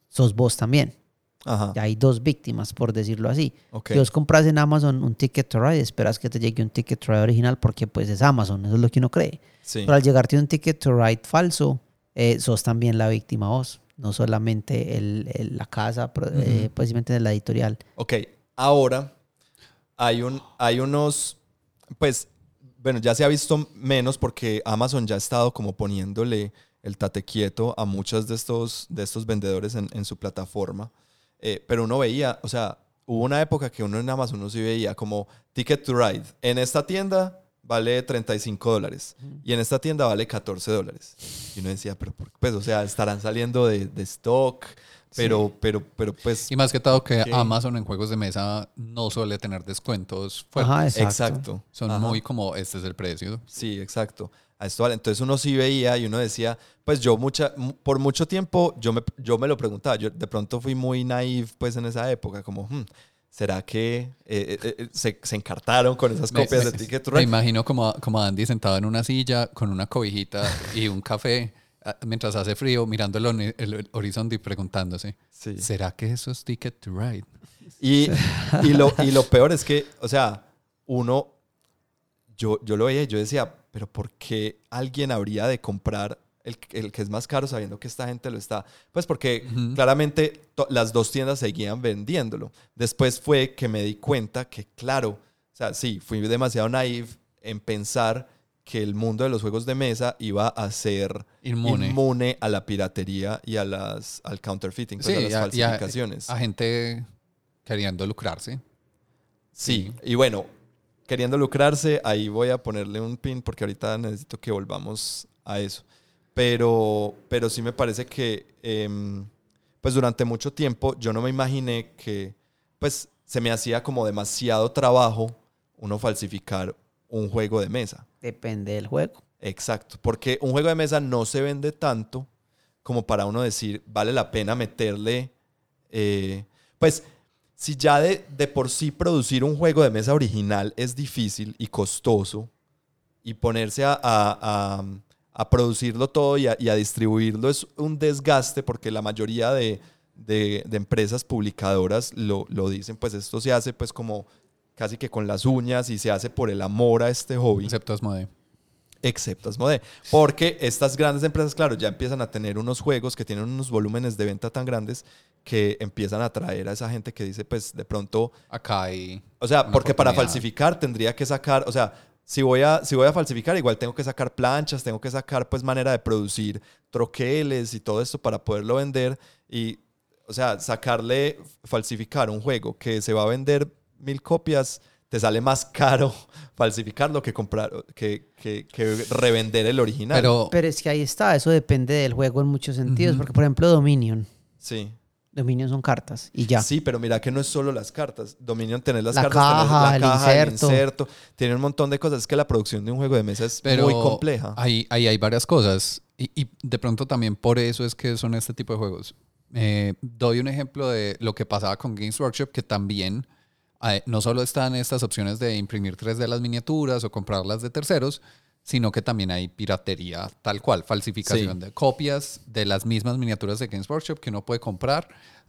sos vos también. Ajá, Ya hay dos víctimas, por decirlo así. ok. Si vos compras en Amazon un ticket to ride, esperas que te llegue un ticket to ride original porque pues es Amazon, eso es lo que uno cree. Sí. Pero al llegarte un ticket to ride falso, eh, sos también la víctima vos, no solamente el, el- la casa, pro- eh, Ujú. pues simplemente la editorial. Ok, ahora hay, un, hay unos, pues, bueno, ya se ha visto menos porque Amazon ya ha estado como poniéndole el tate quieto a muchos de estos, de estos vendedores en, en su plataforma. Eh, pero uno veía, o sea, hubo una época que uno en Amazon uno sí veía como Ticket to Ride. En esta tienda vale 35 dólares y en esta tienda vale 14 dólares. Y uno decía, pero por- pues, o sea, estarán saliendo de, de stock, pero, pero, pero pues... Y más que todo que. Amazon en juegos de mesa no suele tener descuentos fuertes. Ajá, exacto. Exacto. Son Ajá. muy como, este es el precio. Sí, exacto. A esto vale. Entonces uno sí veía y uno decía, pues yo mucha, mu- por mucho tiempo yo me, yo me lo preguntaba. Yo de pronto fui muy naive pues en esa época, como, hmm, ¿será que eh, eh, eh, se, se encartaron con esas copias me- de Ticket to Me imagino como, como Andy sentado en una silla con una cobijita y un café mientras hace frío, mirando el, el horizonte y preguntándose, Sí. ¿será que eso es Ticket to Ride? Y, y, lo, y lo peor es que, o sea, uno, yo, yo lo veía y yo decía, pero ¿por qué alguien habría de comprar el, el que es más caro sabiendo que esta gente lo está? Pues porque Ujú. claramente to- las dos tiendas seguían vendiéndolo. Después fue que me di cuenta que, claro, o sea, sí, fui demasiado naive en pensar que el mundo de los juegos de mesa iba a ser Inmune. inmune a la piratería y a las, al counterfeiting, pues, a Sí, las y a- falsificaciones. A gente queriendo lucrarse. Sí, y bueno, queriendo lucrarse, ahí voy a ponerle un pin porque ahorita necesito que volvamos a eso. Pero, pero sí me parece que, em, pues durante mucho tiempo yo no me imaginé que, pues se me hacía como demasiado trabajo uno falsificar un juego de mesa. Depende del juego. Exacto, porque un juego de mesa no se vende tanto como para uno decir, vale la pena meterle, eh, pues si ya de, de por sí producir un juego de mesa original es difícil y costoso, y ponerse a, a- a- producirlo todo y a, y a distribuirlo es un desgaste porque la mayoría de, de- de empresas publicadoras lo, lo dicen, pues esto se hace pues como casi que con las uñas y se hace por el amor a este hobby Excepto Asmodee. excepto Asmodee. Porque estas grandes empresas, claro, ya empiezan a tener unos juegos que tienen unos volúmenes de venta tan grandes que empiezan a atraer a esa gente que dice, pues de pronto, Acá hay... o sea, porque para falsificar tendría que sacar, o sea, si voy, a, si voy a falsificar, igual tengo que sacar planchas, tengo que sacar pues manera de producir troqueles y todo esto para poderlo vender. Y, o sea, sacarle, falsificar un juego que se va a vender mil copias, te sale más caro <laughs> falsificarlo que comprar, que, que, que revender el original. Pero, Pero es que ahí está, eso depende del juego en muchos sentidos. Ujú. Porque, por ejemplo, Dominion. sí. Dominion son cartas y ya. Sí, pero mira que no es solo las cartas. Dominion, tener las La cartas, tener caja, el inserto. inserto, tiene un montón de cosas. Es que la producción de un juego de mesa es pero muy compleja. Ahí, ahí hay varias cosas. Y, y de pronto también por eso es que son este tipo de juegos. Eh, doy un ejemplo de lo que pasaba con Games Workshop, que también no solo están estas opciones de imprimir 3D las miniaturas o comprarlas de terceros, sino que también hay piratería tal cual, falsificación Sí. de copias de las mismas miniaturas de Games Workshop que uno puede comprar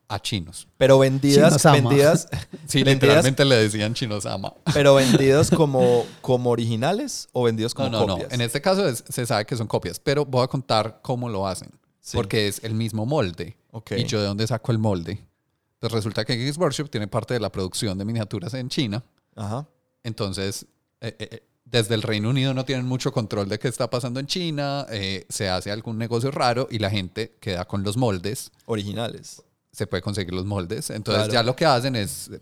a chinos. Pero vendidas, Chinosama. vendidas, <laughs> Sí, vendidas, literalmente le decían chinosama. pero vendidas como, como originales o vendidos como No, no, no. copias. En este caso es- se sabe que son copias, pero voy a contar cómo lo hacen. Sí. Porque es el mismo molde. Ok. ¿Y yo de dónde saco el molde? Pues resulta que Games Workshop tiene parte de la producción de miniaturas en China. Ajá. Entonces, eh, eh, eh, desde el Reino Unido no tienen mucho control de qué está pasando en China, eh, se hace algún negocio raro y la gente queda con los moldes, Originales. se puede conseguir los moldes. Entonces Claro. ya lo que hacen es eh,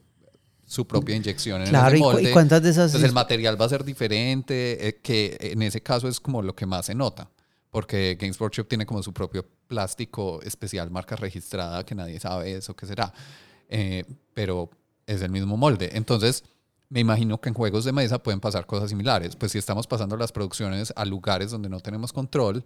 su propia inyección en Claro, ese ¿y, cu- molde. y cuántas de esas? Entonces el material va a ser diferente, eh, que en ese caso es como lo que más se nota, porque Games Workshop tiene como su propio plástico especial, marca registrada, que nadie sabe eso qué será, Eh, pero es el mismo molde. Entonces me imagino que en juegos de mesa pueden pasar cosas similares, pues si estamos pasando las producciones a lugares donde no tenemos control,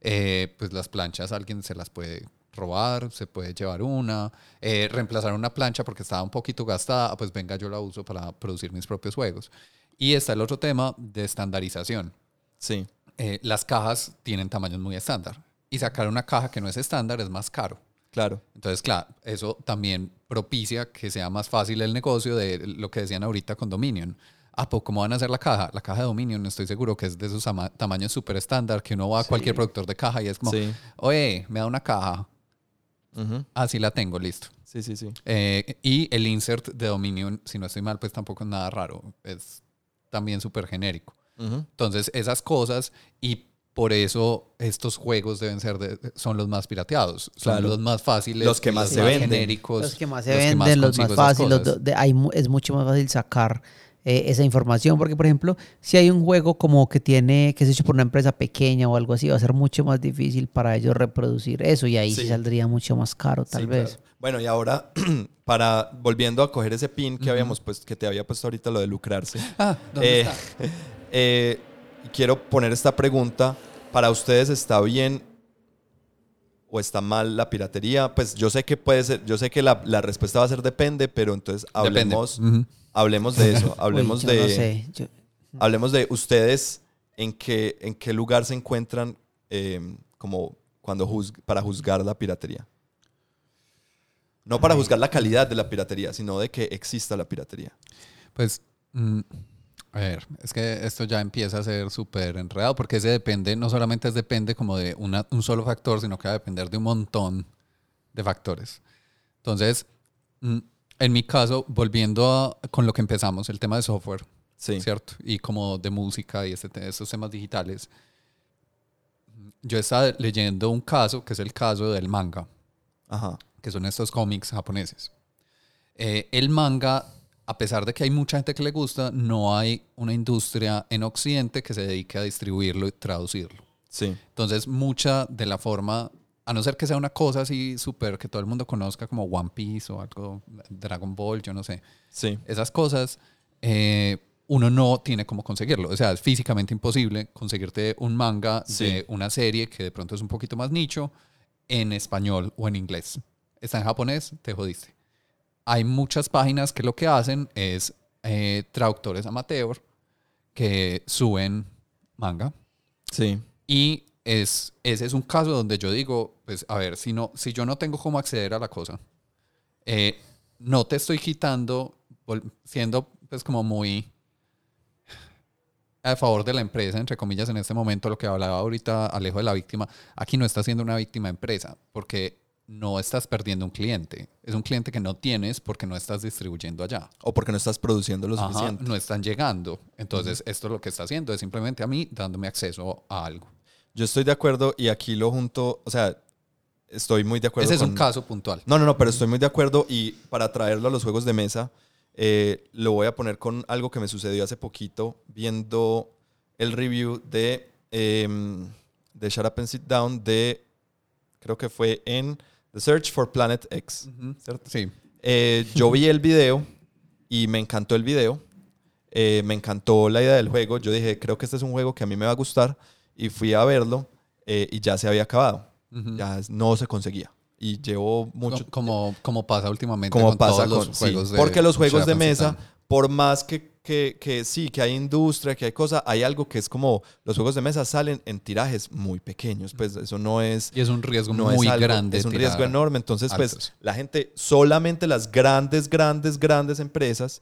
eh, pues las planchas alguien se las puede robar, se puede llevar una, eh, reemplazar una plancha porque estaba un poquito gastada, pues venga yo la uso para producir mis propios juegos. Y está el otro tema de estandarización. Sí. Eh, las cajas tienen tamaños muy estándar y sacar una caja que no es estándar es más caro. Claro. Entonces, claro, eso también propicia que sea más fácil el negocio de lo que decían ahorita con Dominion. Ah, pues, ¿cómo van a hacer la caja? La caja de Dominion, estoy seguro que es de esos tama- tamaños súper estándar, que uno va a cualquier productor de caja y es como, Sí. oye, me da una caja. Ujú. Ah, sí la tengo, listo. Sí, sí, sí. Eh, y el insert de Dominion, si no estoy mal, pues tampoco es nada raro. Es también súper genérico. Ujú. Entonces, esas cosas y por eso estos juegos deben ser de- son los más pirateados. Son Claro. los más fáciles. Los que más los se venden. genéricos. los que más se venden, los más fáciles, es mucho más fácil sacar eh, esa información, porque por ejemplo, si hay un juego como que tiene, que es hecho por una empresa pequeña o algo así, va a ser mucho más difícil para ellos reproducir eso y ahí sí, saldría mucho más caro tal Sí, vez. claro. Bueno, y ahora, <clears throat> para volviendo a coger ese pin que habíamos puesto, que te había puesto ahorita lo de lucrarse. Ah, ¿dónde Eh, está? <laughs> eh, quiero poner esta pregunta. ¿Para ustedes está bien o está mal la piratería? Pues yo sé que puede ser, yo sé que la, la respuesta va a ser depende, pero entonces hablemos, hablemos de eso. <laughs> Hablemos Uy, de. no sé, yo- Hablemos de ustedes en qué, en qué lugar se encuentran eh, como cuando juzg- para juzgar la piratería. No para juzgar la calidad de la piratería, sino de que exista la piratería. Pues, mm, a ver, es que esto ya empieza a ser súper enredado porque ese depende, no solamente es depende como de una- un solo factor, sino que va a depender de un montón de factores. Entonces, mm, en mi caso, volviendo a- con lo que empezamos, el tema de software, Sí. ¿cierto? Y como de música y este, te- estos temas digitales. Yo estaba leyendo un caso, que es el caso del manga, Ajá. que son estos cómics japoneses. Eh, el manga, a pesar de que hay mucha gente que le gusta, no hay una industria en Occidente que se dedique a distribuirlo y traducirlo. Sí. Entonces, mucha de la forma, a no ser que sea una cosa así súper que todo el mundo conozca como One Piece o algo, Dragon Ball, yo no sé, Sí. esas cosas, eh, uno no tiene cómo conseguirlo. O sea, es físicamente imposible conseguirte un manga Sí. de una serie que de pronto es un poquito más nicho en español o en inglés. Está en japonés, te jodiste. Hay muchas páginas que lo que hacen es eh, traductores amateur que suben manga Sí. y es, ese es un caso donde yo digo, pues a ver, si, no, si yo no tengo cómo acceder a la cosa, eh, no te estoy quitando, siendo pues como muy a favor de la empresa, entre comillas, en este momento, lo que hablaba ahorita Alejo de la víctima, aquí no estás siendo una víctima empresa, porque no estás perdiendo un cliente. Es un cliente que no tienes porque no estás distribuyendo allá. O porque no estás produciendo lo Ajá, suficiente. no están llegando. Entonces, esto lo que está haciendo es simplemente a mí dándome acceso a algo. Yo estoy de acuerdo y aquí lo junto, o sea, estoy muy de acuerdo Ese es un caso puntual. No, no, no, pero estoy muy de acuerdo y para traerlo a los juegos de mesa, eh, lo voy a poner con algo que me sucedió hace poquito viendo el review de, em, de Shut Up and Sit Down de, creo que fue en The Search for Planet X, ¿cierto? Sí. Eh, yo vi el video y me encantó el video. Eh, me encantó la idea del juego. Yo dije, creo que este es un juego que a mí me va a gustar. Y fui a verlo eh, y ya se había acabado. Ujú. Ya no se conseguía. Y llevo mucho... como, como pasa últimamente como con pasa todos con... los sí, juegos de porque los juegos de mesa. Por más que, que, que sí, que hay industria, que hay cosas, hay algo que es como... Los juegos de mesa salen en tirajes muy pequeños. Pues eso no es Y es un riesgo no muy es algo- grande. Es un riesgo enorme. Entonces, pues, altos. la gente, solamente las grandes, grandes, grandes empresas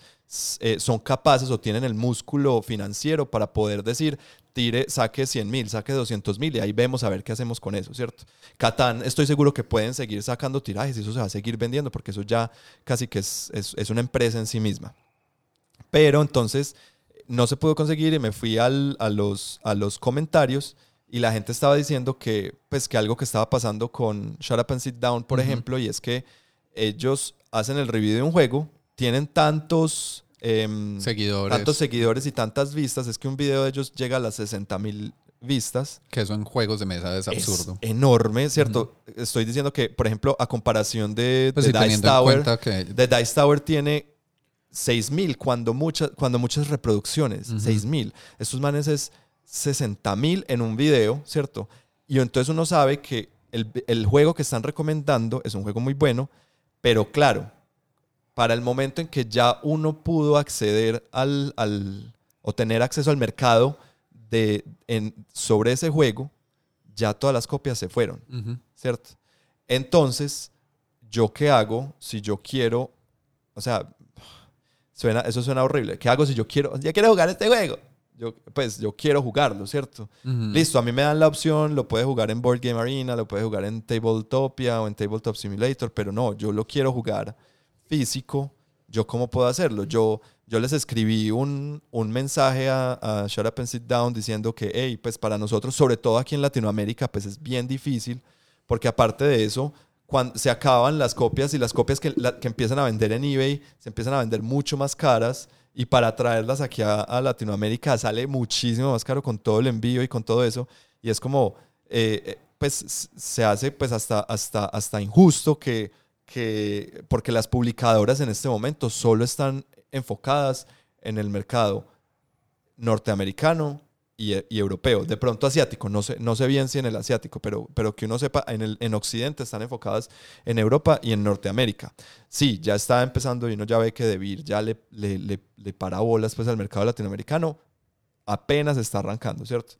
eh, son capaces o tienen el músculo financiero para poder decir, tire, saque 100 mil, saque 200 mil y ahí vemos a ver qué hacemos con eso, ¿cierto? Catán, estoy seguro que pueden seguir sacando tirajes y eso se va a seguir vendiendo porque eso ya casi que es, es- es una empresa en sí misma. Pero entonces, no se pudo conseguir y me fui al- a, los, a los comentarios y la gente estaba diciendo que, pues, que algo que estaba pasando con Shut Up and Sit Down, por ejemplo, y es que ellos hacen el review de un juego, tienen tantos, em, Seguidores. tantos seguidores y tantas vistas, es que un video de ellos llega a las 60 mil vistas. que eso en juegos de mesa es absurdo. Es enorme, ¿cierto? Estoy diciendo que, por ejemplo, a comparación de, Pues de sí, Dice Tower, que The Dice Tower tiene 6000 cuando, muchas cuando muchas reproducciones. Ujú. 6000. Estos manes es 60.000 en un video, ¿cierto? Y entonces uno sabe que el, el juego que están recomendando es un juego muy bueno, pero claro, para el momento en que ya uno pudo acceder al, al o tener acceso al mercado de, en, sobre ese juego, ya todas las copias se fueron. ¿cierto? Entonces, ¿yo qué hago si yo quiero, o sea, suena, eso suena horrible, ¿qué hago si yo quiero, ya quiero jugar este juego? Yo, pues yo quiero jugarlo, ¿cierto? Ujú. Listo, a mí me dan la opción, lo puede jugar en Board Game Arena, lo puede jugar en Tabletopia o en Tabletop Simulator, pero no, yo lo quiero jugar físico. ¿Yo cómo puedo hacerlo? Yo, yo les escribí un, un mensaje a, a Shut Up and Sit Down diciendo que, hey, pues para nosotros, sobre todo aquí en Latinoamérica, pues es bien difícil, porque aparte de eso, cuando se acaban las copias y las copias que, la- que empiezan a vender en eBay se empiezan a vender mucho más caras y para traerlas aquí a, a Latinoamérica sale muchísimo más caro con todo el envío y con todo eso. Y es como eh, eh, pues se hace pues hasta hasta hasta injusto que que porque las publicadoras en este momento solo están enfocadas en el mercado norteamericano y, y europeo, de pronto asiático, no sé, no sé bien si en el asiático, pero, pero que uno sepa, en, el, en Occidente están enfocadas en Europa y en Norteamérica. Sí, ya está empezando y uno ya ve que Debir ya le, le, le, le para bolas pues, al mercado latinoamericano, apenas está arrancando, ¿cierto?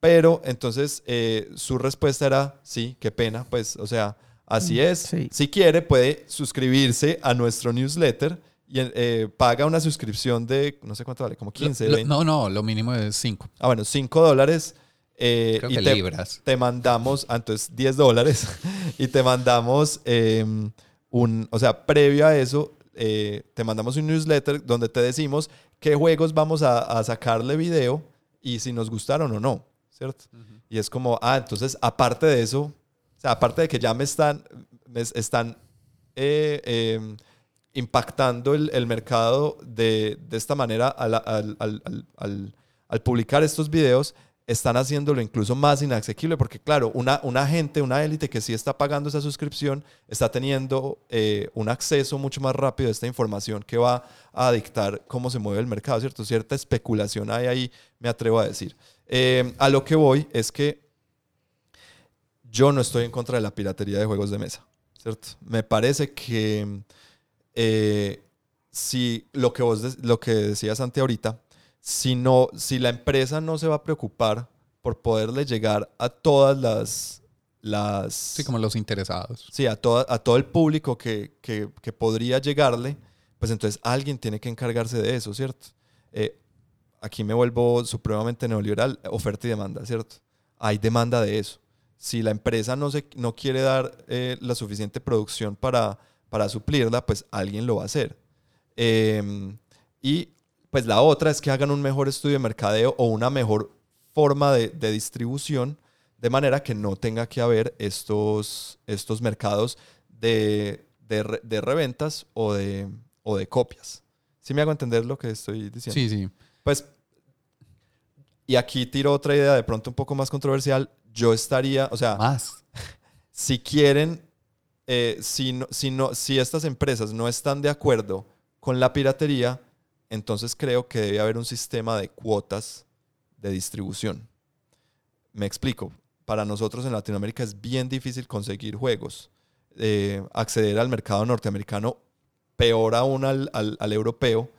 Pero entonces eh, su respuesta era, sí, qué pena, pues, o sea, así es. sí. Si quiere, puede suscribirse a nuestro newsletter y eh, paga una suscripción de, no sé cuánto vale, como 15, Lo- lo- 20. no, no, lo mínimo es 5. Ah, bueno, 5 dólares. eh, Creo y que te, libras. te mandamos, ah, entonces 10 dólares, <laughs> y te mandamos eh, un, o sea, previo a eso, eh, te mandamos un newsletter donde te decimos qué juegos vamos a, a sacarle video y si nos gustaron o no, ¿cierto? Y es como, ah, entonces, aparte de eso, o sea, aparte de que ya me están, me es- están eh, eh, impactando el, el mercado de, de esta manera al, al- al- al- publicar estos videos, están haciéndolo incluso más inaccesible porque, claro, una, una gente, una élite que sí está pagando esa suscripción, está teniendo eh, un acceso mucho más rápido a esta información que va a dictar cómo se mueve el mercado, ¿cierto? Cierta especulación hay ahí, me atrevo a decir. Eh, a lo que voy es que yo no estoy en contra de la piratería de juegos de mesa, ¿cierto? Me parece que eh, si lo que vos lo que decías ante ahorita, si no, si la empresa no se va a preocupar por poderle llegar a todas las las Sí, como los interesados. sí, a, toda- a todo el público que, que- que podría llegarle, pues entonces alguien tiene que encargarse de eso, ¿cierto? Eh, aquí me vuelvo supremamente neoliberal, oferta y demanda, ¿cierto? Hay demanda de eso. Si la empresa no, se, no quiere dar eh, la suficiente producción para, para suplirla, pues alguien lo va a hacer. Eh, y pues la otra es que hagan un mejor estudio de mercadeo o una mejor forma de, de distribución, de manera que no tenga que haber estos, estos mercados de, de, de reventas o de, o de copias. ¿Sí me hago entender lo que estoy diciendo? Sí, sí. Pues, y aquí tiro otra idea de pronto un poco más controversial. Yo estaría, o sea, Más. <laughs> si quieren, eh, si, estas empresas no están de acuerdo con la piratería, entonces creo que debe haber un sistema de cuotas de distribución. Me explico. Para nosotros en Latinoamérica es bien difícil conseguir juegos. Eh, acceder al mercado norteamericano, peor aún al, al- al europeo.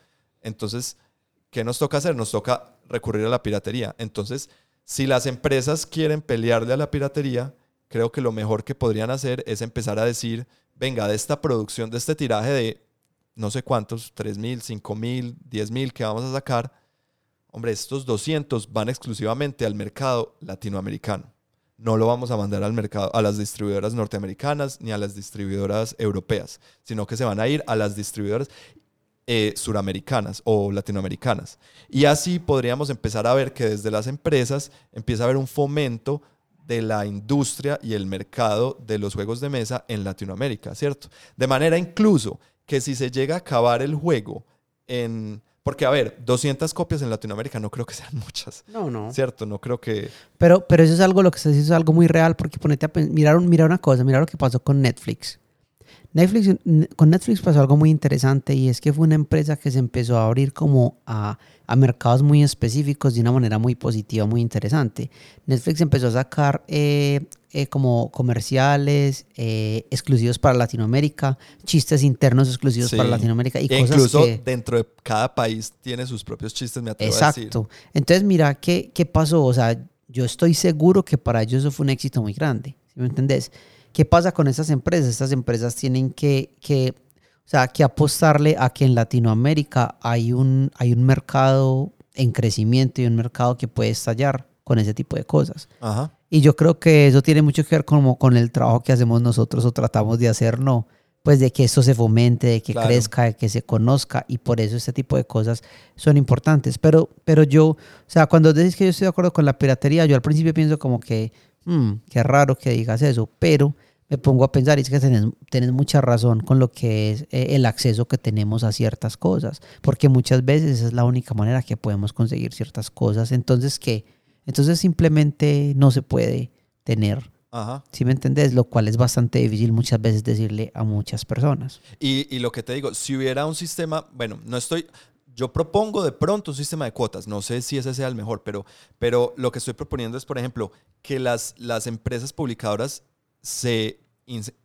Entonces, ¿qué nos toca hacer? Nos toca recurrir a la piratería. Entonces, si las empresas quieren pelearle a la piratería, creo que lo mejor que podrían hacer es empezar a decir, venga, de esta producción, de este tiraje de no sé cuántos, 3 mil, 5 mil, 10 mil que vamos a sacar, hombre, estos 200 van exclusivamente al mercado latinoamericano. No lo vamos a mandar al mercado, a las distribuidoras norteamericanas ni a las distribuidoras europeas, sino que se van a ir a las distribuidoras eh, suramericanas o latinoamericanas. Y así podríamos empezar a ver que desde las empresas empieza a haber un fomento de la industria y el mercado de los juegos de mesa en Latinoamérica, ¿cierto? De manera incluso que si se llega a acabar el juego en... Porque, a ver, 200 copias en Latinoamérica no creo que sean <laughs> muchas. No, no. ¿Cierto? No creo que... Pero, pero eso es algo, lo que se dice es algo muy real, porque ponete a mirar, mira una cosa, mira lo que pasó con Netflix. Netflix, con Netflix pasó algo muy interesante y es que fue una empresa que se empezó a abrir como a, a mercados muy específicos de una manera muy positiva, muy interesante. Netflix empezó a sacar eh, eh, como comerciales eh, exclusivos para Latinoamérica, chistes internos exclusivos para Latinoamérica y e cosas incluso dentro de cada país tiene sus propios chistes, me atrevo Exacto. a decir. Entonces, mira, ¿qué, ¿qué pasó? O sea, yo estoy seguro que para ellos eso fue un éxito muy grande, ¿sí me entendés? ¿Qué pasa con estas empresas? Estas empresas tienen que, que, o sea, que apostarle a que en Latinoamérica hay un, hay un mercado en crecimiento y un mercado que puede estallar con ese tipo de cosas. Ajá. Y yo creo que eso tiene mucho que ver como con el trabajo que hacemos nosotros o tratamos de hacer, ¿no? Pues de que esto se fomente, de que crezca, de que se conozca y por eso este tipo de cosas son importantes. Pero, pero yo, o sea, cuando dices que yo estoy de acuerdo con la piratería, yo al principio pienso como que Mm, qué raro que digas eso, pero me pongo a pensar y es que tenés, mucha razón con lo que es eh, el acceso que tenemos a ciertas cosas, porque muchas veces es la única manera que podemos conseguir ciertas cosas. Entonces, ¿qué? Entonces simplemente no se puede tener. Ajá. ¿Sí me entendés? Lo cual es bastante difícil muchas veces decirle a muchas personas. Y, y lo que te digo, si hubiera un sistema, bueno, no estoy, yo propongo de pronto un sistema de cuotas, no sé si ese sea el mejor, pero, pero lo que estoy proponiendo es, por ejemplo, que las, las empresas publicadoras se,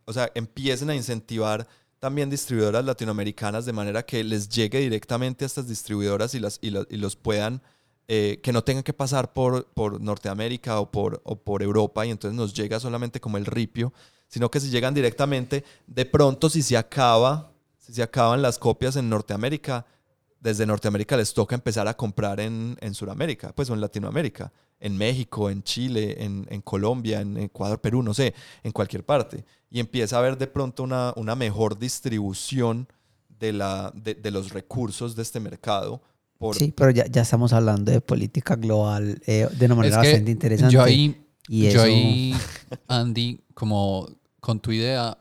o sea, empiecen a incentivar también distribuidoras latinoamericanas de manera que les llegue directamente a estas distribuidoras y, las, y, los puedan, eh, que no tengan que pasar por, por Norteamérica o por, o por Europa y entonces nos llega solamente como el ripio, sino que si llegan directamente, de pronto si se acaba, si se acaban las copias en Norteamérica, desde Norteamérica les toca empezar a comprar en, en Sudamérica, pues o en Latinoamérica, en México, en Chile, en, en, Colombia, en Ecuador, Perú, no sé, en cualquier parte. Y empieza a haber de pronto una, una mejor distribución de, la, de, de, los recursos de este mercado. Por... Sí, pero ya, ya estamos hablando de política global eh, de una manera bastante interesante. Yo ahí, y yo ahí, Andy, como con tu idea,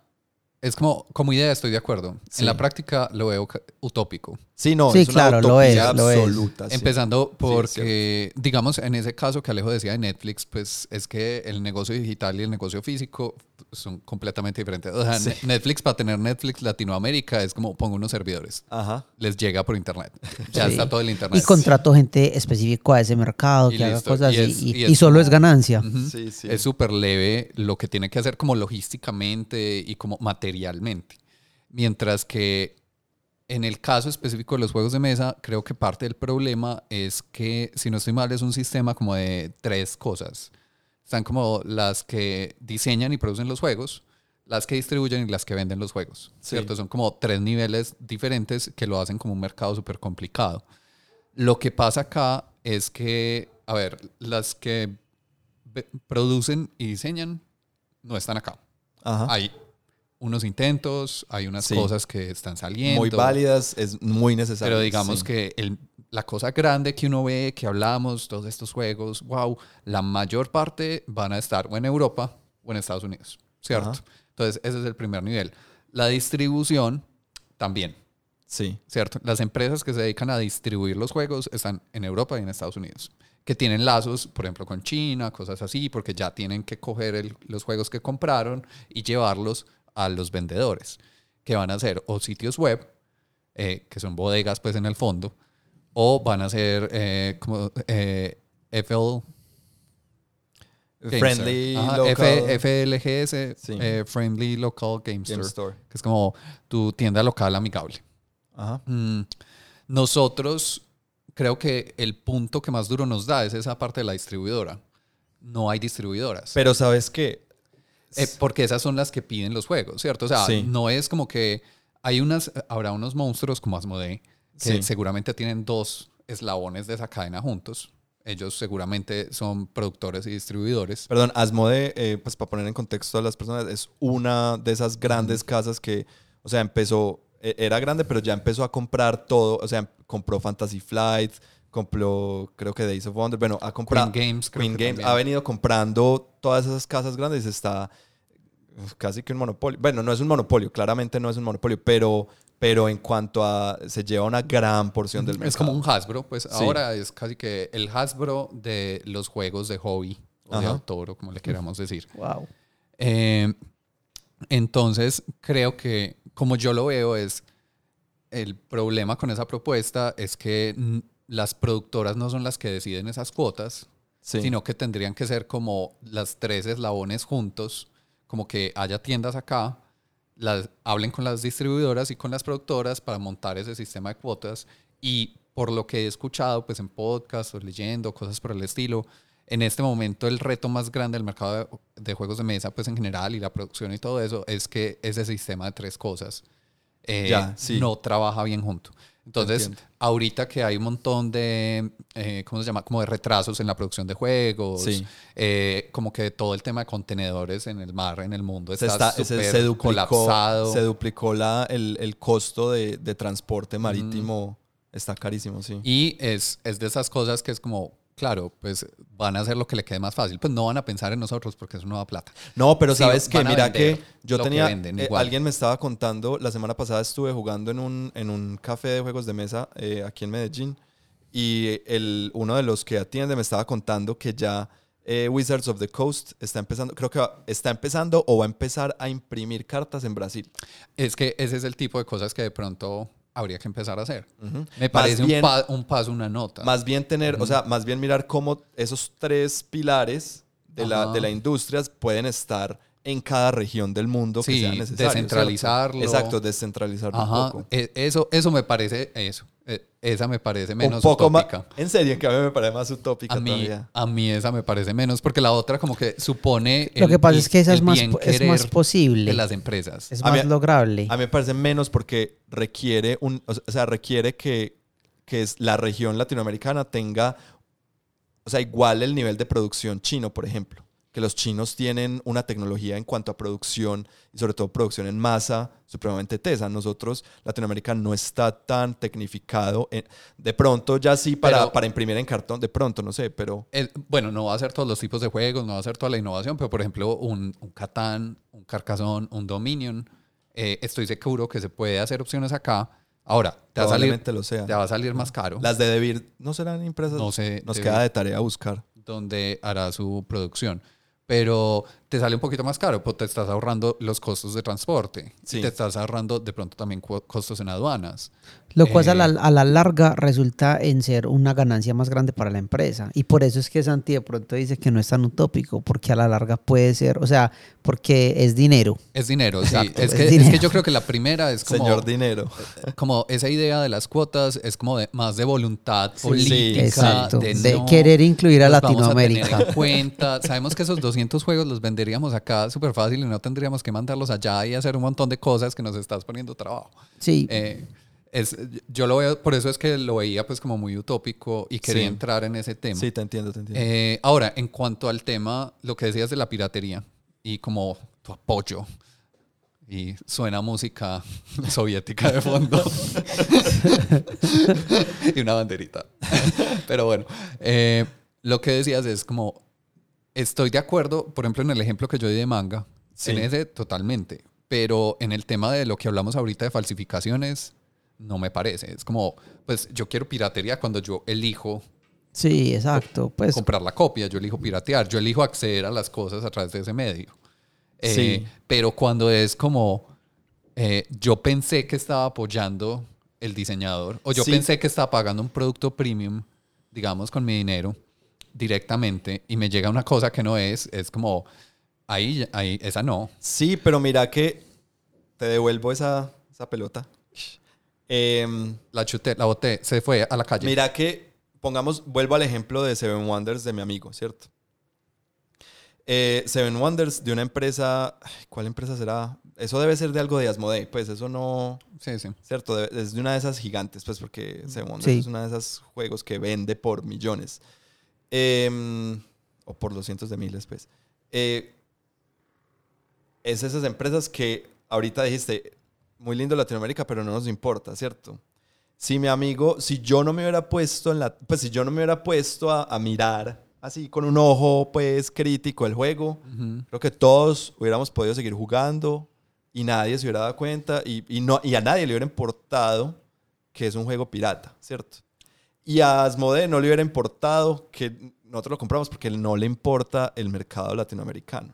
es como, como idea estoy de acuerdo. En la práctica lo veo utópico. Sí, no, sí, es claro, lo es, absoluta. Empezando porque, digamos, en ese caso que Alejo decía de Netflix, pues es que el negocio digital y el negocio físico son completamente diferentes. O sea, Netflix, para tener Netflix Latinoamérica, es como pongo unos servidores. Ajá. Les llega por internet. Ya está todo el internet. Y contrato gente específica a ese mercado que haga cosas y, y, solo es ganancia. sí, sí. Es súper leve lo que tiene que hacer como logísticamente y como materialmente. Mientras que en el caso específico de los juegos de mesa, creo que parte del problema es que, si no estoy mal, es un sistema como de tres cosas. Están como las que diseñan y producen los juegos, las que distribuyen y las que venden los juegos. ¿Cierto? Son como tres niveles diferentes que lo hacen como un mercado súper complicado. Lo que pasa acá es que, a ver, las que producen y diseñan no están acá. Ajá. Hay unos intentos, hay unas cosas que están saliendo. Muy válidas, es muy necesario. Pero digamos que el, la cosa grande que uno ve, que hablamos, todos estos juegos, wow, la mayor parte van a estar o en Europa o en Estados Unidos, ¿cierto? Entonces, ese es el primer nivel. La distribución también. Sí. ¿Cierto? Las empresas que se dedican a distribuir los juegos están en Europa y en Estados Unidos que tienen lazos, por ejemplo, con China, cosas así, porque ya tienen que coger los juegos que compraron y llevarlos a los vendedores, que van a ser o sitios web, eh, que son bodegas pues en el fondo, o van a ser eh, como eh, FL... Friendly local. FLGS, Friendly Local Game, Store, que es como tu tienda local amigable. Ajá. Mm, nosotros creo que el punto que más duro nos da es esa parte de la distribuidora. No hay distribuidoras. Pero sabes qué, eh, porque esas son las que piden los juegos, ¿cierto? O sea, no es como que hay unas, habrá unos monstruos como Asmodee que seguramente tienen dos eslabones de esa cadena juntos. Ellos seguramente son productores y distribuidores. Perdón, Asmodee, eh, pues para poner en contexto a las personas, es una de esas grandes casas que, o sea, empezó e- era grande, pero ya empezó a comprar todo. O sea, compró Fantasy Flight, compró, creo que Days of Wonder. Bueno, ha comprado. Queen Games, creo Queen que Games ha venido comprando todas esas casas grandes. Está casi que un monopolio. Bueno, no es un monopolio, claramente no es un monopolio, pero, pero en cuanto a. Se lleva una gran porción del mercado. Es como un Hasbro, pues Sí. ahora es casi que el Hasbro de los juegos de hobby o de Ajá. autor o como le queramos decir. Wow. Eh, entonces, creo que como yo lo veo es, el problema con esa propuesta es que las productoras no son las que deciden esas cuotas, Sí. sino que tendrían que ser como las tres eslabones juntos, como que haya tiendas acá, las, hablen con las distribuidoras y con las productoras para montar ese sistema de cuotas y por lo que he escuchado pues en podcasts o leyendo cosas por el estilo, en este momento el reto más grande del mercado de, de juegos de mesa pues en general y la producción y todo eso es que ese sistema de tres cosas eh, Ya, sí. no trabaja bien junto. Entonces, Entiendo. ahorita que hay un montón de, eh, ¿cómo se llama? Como de retrasos en la producción de juegos, Sí. eh, como que todo el tema de contenedores en el mar, en el mundo, está, está- se- duplicó, colapsado. se duplicó la, el, el costo de, de transporte marítimo. Está carísimo, sí. Y es, es de esas cosas que es como, claro, pues van a hacer lo que le quede más fácil. Pues no van a pensar en nosotros porque es una nueva plata. No, pero Sí, sabes que mira que yo que tenía, venden, eh, alguien me estaba contando, la semana pasada estuve jugando en un, en un café de juegos de mesa eh, aquí en Medellín y el, uno de los que atiende me estaba contando que ya eh, Wizards of the Coast está empezando, creo que va- está empezando o va a empezar a imprimir cartas en Brasil. Es que ese es el tipo de cosas que de pronto habría que empezar a hacer. Me parece bien- un, pa- un paso, una nota. Más bien tener, o sea, más bien mirar cómo esos tres pilares de la, de la industria pueden estar en cada región del mundo que Sí, sea necesario. ¿cierto? descentralizarlo. Exacto, descentralizarlo Ajá, un poco. e- eso, eso me parece, eso, esa me parece menos un poco más. utópica. En serio, que a mí me parece más utópica A mí, todavía. a mí esa me parece menos, porque la otra como que supone... Lo el- que pasa es que esa es más, es más posible. de las empresas. Es A mí- más lograble. A mí me parece menos porque requiere un, o sea, requiere que, que es la región latinoamericana tenga, o sea, igual el nivel de producción chino, por ejemplo. Que los chinos tienen una tecnología en cuanto a producción y sobre todo producción en masa supremamente tesa. Nosotros, Latinoamérica, no está tan tecnificado. en- de pronto ya sí para, Pero- para imprimir en cartón, de pronto, no sé, pero... El- bueno, no va a ser todos los tipos de juegos, no va a ser toda la innovación, pero por ejemplo, un, un Catán, un Carcassonne, un Dominion, eh, estoy seguro que se puede hacer opciones acá. Ahora, te va a salir, Probablemente lo sea. te va a salir más caro. Las de Debir no serán impresas. No sé, Nos queda de tarea buscar. donde hará su producción. Pero te sale un poquito más caro, porque te estás ahorrando los costos de transporte. Sí. Y te estás ahorrando de pronto también costos en aduanas. Lo cual a, la, Eh, a la larga resulta en ser una ganancia más grande para la empresa. Y por eso es que Santi de pronto dice que no es tan utópico, porque a la larga puede ser, o sea, porque es dinero. Es dinero, sí. Exacto, es, es que, es dinero. que yo creo que la primera es como, Señor Dinero. como esa idea de las cuotas, es como de, más de voluntad Sí, política. Exacto. De, De no, querer incluir a los vamos a tener Latinoamérica. en cuenta. Sabemos que esos 200 juegos los venderíamos acá súper fácil y no tendríamos que mandarlos allá y hacer un montón de cosas que nos estás poniendo trabajo. Sí. Eh, es, yo lo veo, por eso es que lo veía pues como muy utópico y quería Sí. entrar en ese tema. Sí, te entiendo, te entiendo. Eh, ahora, en cuanto al tema, lo que decías de la piratería y como tu apoyo. Y suena música <laughs> soviética de fondo. <laughs> y una banderita. <laughs> Pero bueno, eh, lo que decías es como, estoy de acuerdo, por ejemplo, en el ejemplo que yo di de manga, Sí. en ese totalmente. Pero en el tema de lo que hablamos ahorita de falsificaciones, no me parece. Es como, pues yo quiero piratería cuando yo elijo Sí, exacto. Pues comprar la copia, yo elijo piratear, yo elijo acceder a las cosas a través de ese medio. Eh, Sí. Pero cuando es como, eh, yo pensé que estaba apoyando el diseñador, o yo Sí. pensé que estaba pagando un producto premium, digamos, con mi dinero directamente, y me llega una cosa que no es, es como, ahí, ahí esa no. Sí, pero mira que te devuelvo esa, esa pelota. Em, La chuté, la boté, se fue a la calle. mira que, pongamos, vuelvo al ejemplo de Seven Wonders de mi amigo, ¿cierto? Eh, Seven Wonders de una empresa, ¿cuál empresa será? Eso debe ser de algo de Asmodee, pues eso no, Sí, sí. ¿cierto? Debe- Es de una de esas gigantes, pues porque Seven Wonders Sí. es una de esos juegos que vende por millones. Em, o por los cientos de miles, pues. Eh, es esas empresas que ahorita dijiste, muy lindo Latinoamérica, pero no nos importa, ¿cierto? Si mi amigo, si yo no me hubiera puesto en la, pues si yo no me hubiera puesto a, a mirar así con un ojo pues crítico el juego, creo que todos hubiéramos podido seguir jugando y nadie se hubiera dado cuenta y, y no, y a nadie le hubiera importado que es un juego pirata, ¿cierto? Y a Asmodee no le hubiera importado que nosotros lo compramos porque no le importa el mercado latinoamericano,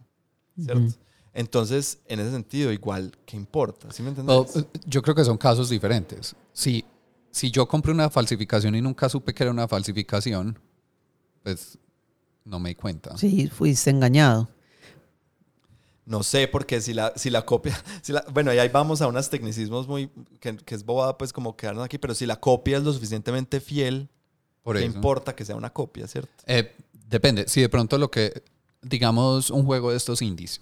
¿cierto? Entonces, en ese sentido, igual, ¿qué importa? ¿Sí me entiendes? O, eh, yo creo que son casos diferentes. Si, si yo compré una falsificación y nunca supe que era una falsificación, pues no me di cuenta. Sí, fuiste engañado. No sé, porque si la, si la copia, <laughs> si la- bueno, y ahí vamos a unos tecnicismos muy, que, que es bobada, pues como quedarnos aquí, pero si la copia es lo suficientemente fiel, Por ¿qué eso. importa que sea una copia, cierto? Eh, depende. Si de pronto lo que, digamos, un juego de estos indies,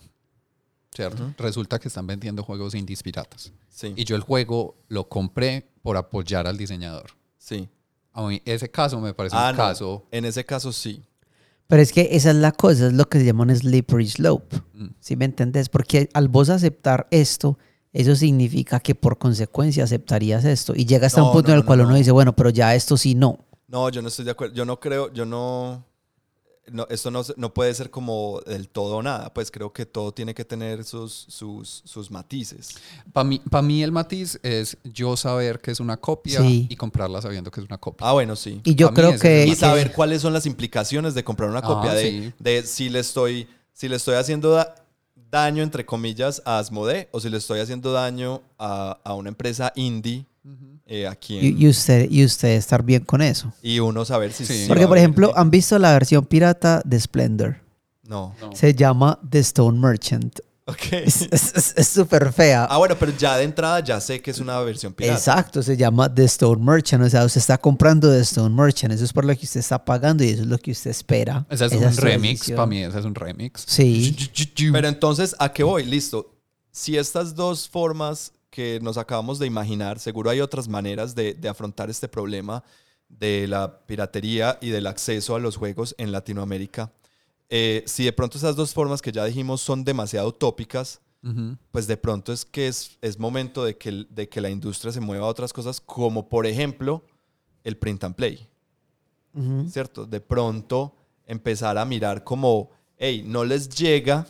¿cierto? Ujú. Resulta que están vendiendo juegos indies piratas. Sí, Y yo el juego lo compré por apoyar al diseñador. sí. A mí ese caso me parece Ah, un no. caso. En ese caso sí. Pero es que esa es la cosa, es lo que se llama un slippery slope. Mm. ¿Sí me entendés? Porque al vos aceptar esto, eso significa que por consecuencia aceptarías esto. Y llega hasta No, un punto no, en el no, cual no. uno dice, bueno, pero ya esto sí no. No, yo no estoy de acuerdo. Yo no creo, yo no, no esto no, se- no puede ser como del todo o nada. Pues creo que todo tiene que tener sus, sus, sus matices. Para mí, pa' mí el matiz es yo saber que es una copia Sí. y comprarla sabiendo que es una copia. Ah, bueno, sí. Y yo Pa' creo que... y que- saber cuáles son las implicaciones de comprar una Ah, copia de, sí. de si le estoy si le estoy haciendo da- daño entre comillas a Asmodee o si le estoy haciendo daño a, a una empresa indie eh, a y, y usted, y usted estar bien con eso. y uno saber si Sí. Porque, por ejemplo, ¿han visto la versión pirata de Splendor? no No. Se llama The Stone Merchant. Ok. Es súper fea. ah bueno pero ya de entrada ya sé que es una versión pirata Exacto, se llama The Stone Merchant. O sea, usted está comprando The Stone Merchant. Eso es por lo que usted está pagando y eso es lo que usted espera. Ese es Esa un remix. Para mí ese es un remix. Sí. Pero entonces, ¿a qué voy? Listo. Si estas dos formas que nos acabamos de imaginar, seguro hay otras maneras de, de afrontar este problema de la piratería y del acceso a los juegos en Latinoamérica. Eh, si de pronto esas dos formas que ya dijimos son demasiado utópicas, Ujú. pues de pronto es que es, es momento de que, de que la industria se mueva a otras cosas, como por ejemplo el print and play. Ujú. ¿cierto? De pronto empezar a mirar como, hey, no les llega,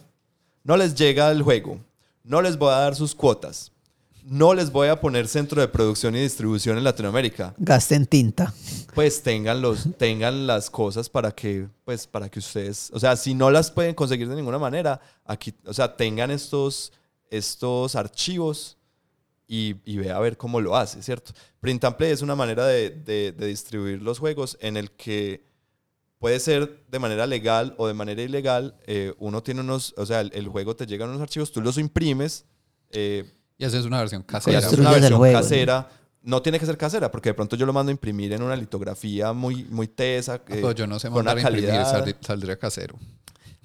no les llega el juego, no les voy a dar sus cuotas, no les voy a poner centro de producción y distribución en Latinoamérica, Gasten tinta. pues tengan, los, tengan las cosas para que, pues, para que ustedes, o sea, si no las pueden conseguir de ninguna manera, aquí, o sea, tengan estos, estos archivos y, y ve a ver cómo lo hace, ¿cierto? Print and Play es una manera de, de- de distribuir los juegos en el que puede ser de manera legal o de manera ilegal. eh, uno tiene unos, o sea, el, el juego te llega en unos archivos, tú los imprimes, eh, Y esa es una versión casera. es Construyes una el versión juego. casera. No tiene que ser casera, porque de pronto yo lo mando a imprimir en una litografía muy, muy tesa. Ah, eh, pero yo no sé con una mandar a imprimir, calidad. saldrí- saldría casero.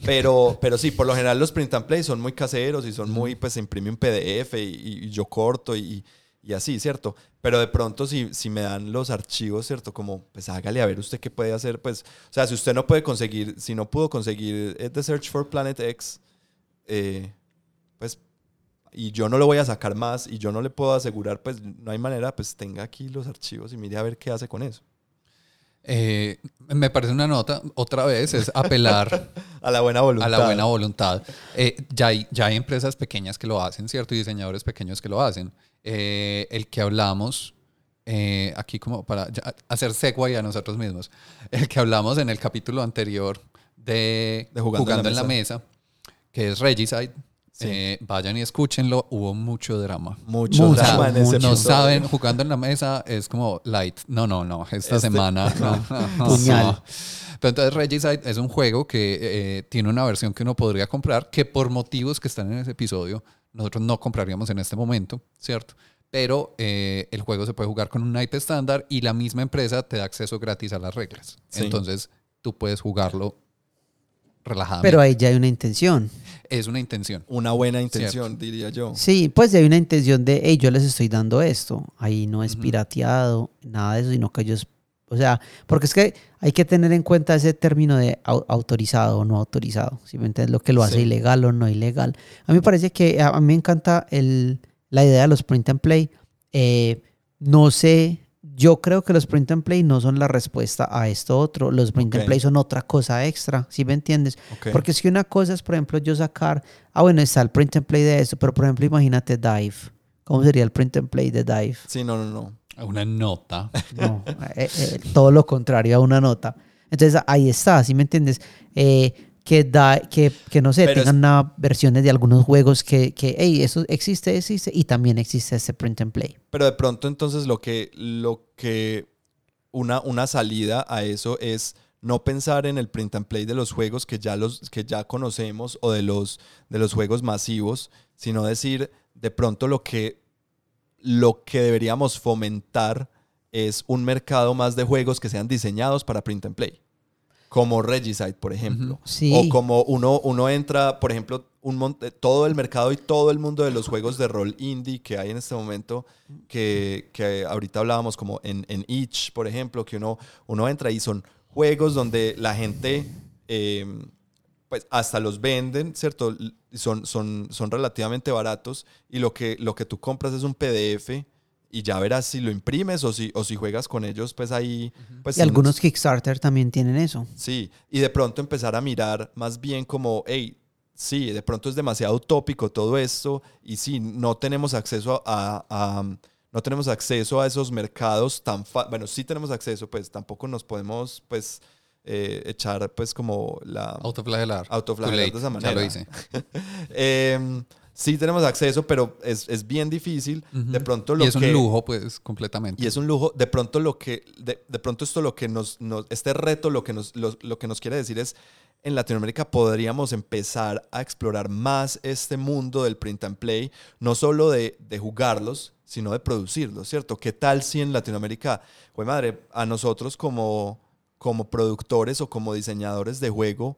Pero, pero sí, por lo general los print and play son muy caseros y son muy, pues se imprime un PDF y, y yo corto y, y así, ¿cierto? Pero de pronto si, si me dan los archivos, ¿cierto? Como, pues hágale a ver usted qué puede hacer, pues, o sea, si usted no puede conseguir, si no pudo conseguir eh, The Search for Planet X, eh, pues, y yo no lo voy a sacar más y yo no le puedo asegurar, pues no hay manera, pues tenga aquí los archivos y mire a ver qué hace con eso. Eh, me parece una nota, otra vez, es <laughs> apelar A la buena voluntad. a la buena voluntad. Eh, ya, hay, ya hay empresas pequeñas que lo hacen, ¿cierto? Y diseñadores pequeños que lo hacen. Eh, el que hablamos, eh, aquí como para hacer segue a nosotros mismos, el que hablamos en el capítulo anterior de, De Jugando en la en la mesa, que es Regicide. Sí. Eh, vayan y escúchenlo, hubo mucho drama. Mucho Mucho, drama en ese. No saben, jugando en la mesa es como light. No, no, no. Esta Este- semana. <laughs> No, no, no, Puñal. no. Pero entonces Regicide es un juego que eh, tiene una versión que uno podría comprar, que por motivos que están en ese episodio, nosotros no compraríamos en este momento, ¿cierto? Pero eh, el juego se puede jugar con un naipe estándar y la misma empresa te da acceso gratis a las reglas. Sí. Entonces tú puedes jugarlo relajadamente. Pero ahí ya hay una intención. Es una intención. Una buena intención, diría yo. Sí, pues hay una intención de, hey, yo les estoy dando esto. Ahí no es pirateado, nada de eso, sino que ellos, o sea, porque es que hay que tener en cuenta ese término de au- autorizado o no autorizado. Si me entiendes, lo que lo hace Sí. ilegal o no ilegal. A mí me parece que a a mí me encanta el, la idea de los print and play. Eh, no sé, yo creo que los print and play no son la respuesta a esto otro. Los print and play son otra cosa extra, ¿sí me entiendes? Ok. Porque es que una cosa es, por ejemplo, yo sacar, ah, bueno, está el print and play de eso, pero por ejemplo, imagínate Dive. ¿Cómo sería el print and play de Dive? Sí, no, no, no. Una nota. <laughs> No, eh, eh, todo lo contrario a una nota. Entonces ahí está, ¿sí me entiendes? Eh, que, da, que, que no sé, Pero es- tengan una versiones de algunos juegos que, que, hey, eso existe, existe, y también existe ese print and play. Pero de pronto entonces lo que, lo que una, una salida a eso es no pensar en el print and play de los juegos que ya, los, que ya conocemos o de los, de los juegos masivos, sino decir de pronto lo que, lo que deberíamos fomentar es un mercado más de juegos que sean diseñados para print and play. Como Regicide, por ejemplo. Sí. O como uno, uno entra, por ejemplo, un eh, todo el mercado y todo el mundo de los juegos de rol indie que hay en este momento, que, que ahorita hablábamos como en, en Itch, por ejemplo, que uno, uno entra y son juegos donde la gente, eh, pues hasta los venden, ¿cierto? Son, son, son relativamente baratos y lo que, lo que tú compras es un PDF y ya verás si lo imprimes o si, o si juegas con ellos, pues ahí... Pues, y algunos Kickstarter también tienen eso. Sí, y de pronto empezar a mirar más bien como, hey, sí, de pronto es demasiado utópico todo esto y sí, no tenemos acceso a, a- no tenemos acceso a esos mercados tan bueno, sí tenemos acceso, pues tampoco nos podemos pues eh, echar pues como la Autoflagelar. Autoflagelar de esa late, Ya lo manera. hice. <laughs> Em, sí tenemos acceso, pero es, es bien difícil. De pronto lo y es que un lujo, pues, completamente. y es un lujo. De pronto lo que, de, de pronto esto lo que nos, nos- este reto lo que nos, lo, lo que nos quiere decir es, en Latinoamérica podríamos empezar a explorar más este mundo del print and play, no solo de, de jugarlos, sino de producirlos, ¿cierto? ¿Qué tal si en Latinoamérica, pues madre, a nosotros como, como productores o como diseñadores de juego,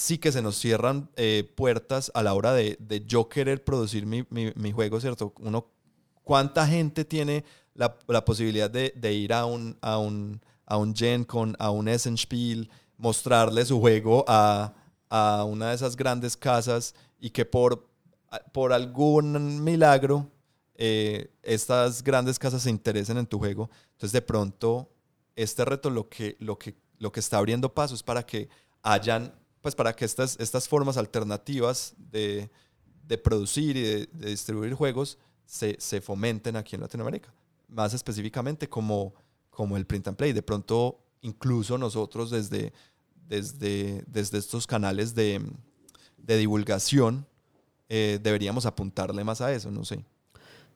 sí que se nos cierran eh, puertas a la hora de, de yo querer producir mi, mi- mi juego, ¿cierto? Uno, ¿Cuánta gente tiene la, la posibilidad de, de ir a un, a un, a un Gen Con, a un Essenspiel, mostrarle su juego a, a una de esas grandes casas y que por, por algún milagro eh, estas grandes casas se interesen en tu juego? Entonces de pronto este reto lo que, lo que, lo que está abriendo paso es para que hayan, pues para que estas, estas formas alternativas de, de producir y de, distribuir juegos se, se fomenten aquí en Latinoamérica. Más específicamente como, como el print and play. De pronto, incluso nosotros desde, desde, desde estos canales de, de divulgación eh, deberíamos apuntarle más a eso, no sé.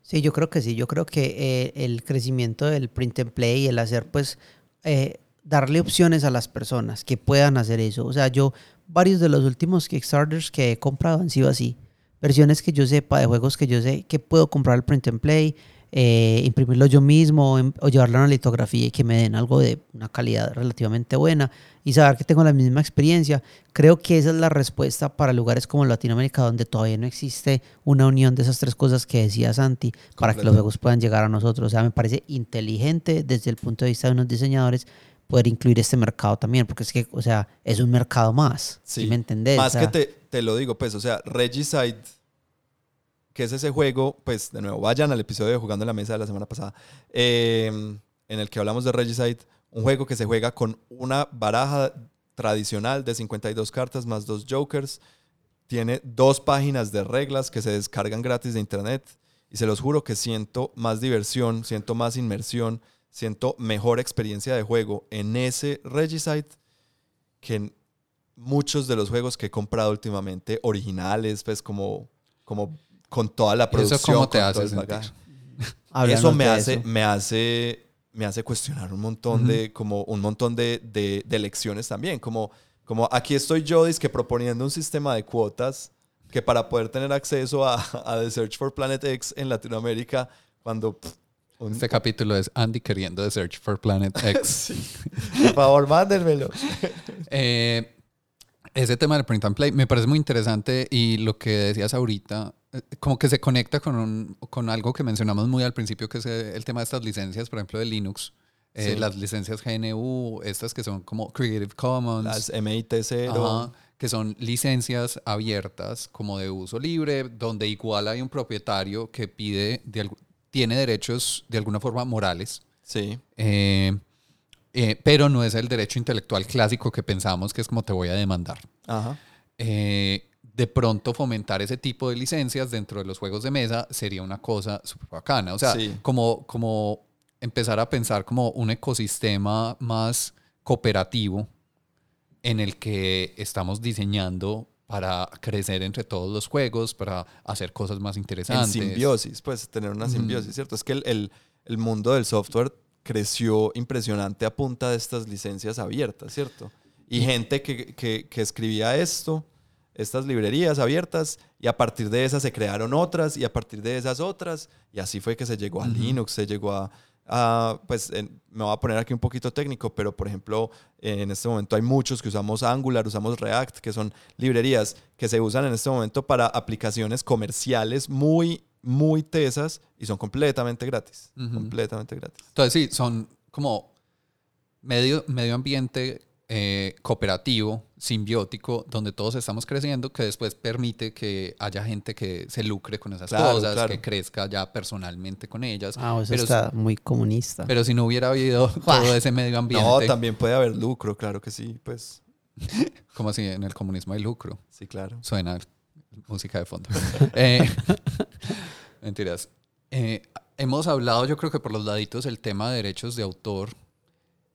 Sí, yo creo que sí. Yo creo que eh, el crecimiento del print and play, el hacer, pues, eh, darle opciones a las personas que puedan hacer eso. O sea, yo, varios de los últimos Kickstarters que he comprado han sido así. Versiones que yo sepa, de juegos que yo sé que puedo comprar el print and play, eh, imprimirlo yo mismo o, em- o llevarlo a una litografía y que me den algo de una calidad relativamente buena y saber que tengo la misma experiencia. Creo que esa es la respuesta para lugares como Latinoamérica donde todavía no existe una unión de esas tres cosas que decía Santi para que los juegos puedan llegar a nosotros. O sea, me parece inteligente desde el punto de vista de unos diseñadores poder incluir este mercado también, porque es que, o sea, es un mercado más. ¿Sí, me entendés? Más O que sea, te, te lo digo, pues, o sea, Regicide, que es ese juego, pues, de nuevo, vayan al episodio de Jugando en la Mesa de la semana pasada, eh, en el que hablamos de Regicide, un juego que se juega con una baraja tradicional de 52 cartas más dos jokers, tiene dos páginas de reglas que se descargan gratis de internet y se los juro que siento más diversión, siento más inmersión, siento mejor experiencia de juego en ese Regicide que en muchos de los juegos que he comprado últimamente, originales, pues como, como con toda la ¿Y producción. eso cómo te hace sentir? <laughs> Eso me hace, eso. me hace, me hace cuestionar un montón de, como un montón de, de, de lecciones también. Como, como aquí estoy yo, que proponiendo un sistema de cuotas que para poder tener acceso a, a The Search for Planet X en Latinoamérica, cuando pff, un- Este capítulo es Andy queriendo The Search for Planet <laughs> X. por favor, mándenmelo. <laughs> Eh, ese tema del print and play me parece muy interesante y lo que decías ahorita, eh, como que se conecta con, un- con algo que mencionamos muy al principio, que es el tema de estas licencias, por ejemplo, de Linux. Eh. Las licencias GNU, estas que son como Creative Commons. Las MIT0. Ajá, que son licencias abiertas como de uso libre, donde igual hay un propietario que pide, de, tiene derechos de alguna forma morales. Sí. Eh, eh, pero no es el derecho intelectual clásico que pensamos que es como te voy a demandar. Ajá. Eh, de pronto fomentar ese tipo de licencias dentro de los juegos de mesa sería una cosa súper bacana. O sea, Sí. como, como empezar a pensar como un ecosistema más cooperativo en el que estamos diseñando para crecer entre todos los juegos, para hacer cosas más En interesantes. simbiosis, pues tener una simbiosis, ¿cierto? Es que el, el- el mundo del software creció impresionante a punta de estas licencias abiertas, ¿cierto? Y gente que, que- que escribía esto, estas librerías abiertas, y a partir de esas se crearon otras, y a partir de esas otras, y así fue que se llegó a. Linux, se llegó a, a, pues en- me voy a poner aquí un poquito técnico, pero por ejemplo, en este momento hay muchos que usamos Angular, usamos React, que son librerías que se usan en este momento para aplicaciones comerciales muy, muy tesas y son completamente gratis. Completamente gratis. Entonces sí, son como medio, medio ambiente eh, cooperativo, simbiótico, donde todos estamos creciendo, que después permite que haya gente que se lucre con esas Claro, cosas, claro. que crezca ya personalmente con ellas. Ah, eso pero, está muy comunista. pero si no hubiera habido <laughs> todo ese medio ambiente, No, también puede haber lucro, claro que sí, pues <laughs> como si en el comunismo hay lucro, sí, claro. suena música de fondo. <laughs> Eh, mentiras. Eh, hemos hablado, yo creo que por los laditos, el tema de derechos de autor.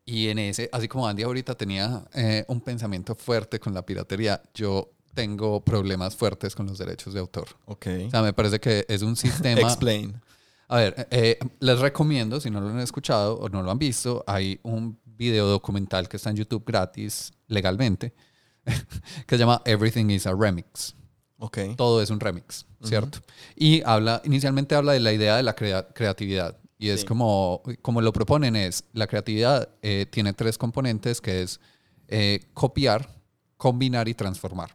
Y en ese, así como Andy ahorita tenía eh, un pensamiento fuerte con la piratería, yo tengo problemas fuertes con los derechos de autor. Ok. O sea, me parece que es un <laughs> sistema... Explain. A ver, eh, les recomiendo, si no lo han escuchado o no lo han visto, hay un video documental que está en YouTube gratis, legalmente, <laughs> que se llama Everything is a Remix. Ok. Todo es un remix, ¿cierto? Y habla, inicialmente habla de la idea de la crea- creatividad. Y es Sí. como, como lo proponen es, la creatividad eh, tiene tres componentes que es eh, copiar, combinar y transformar,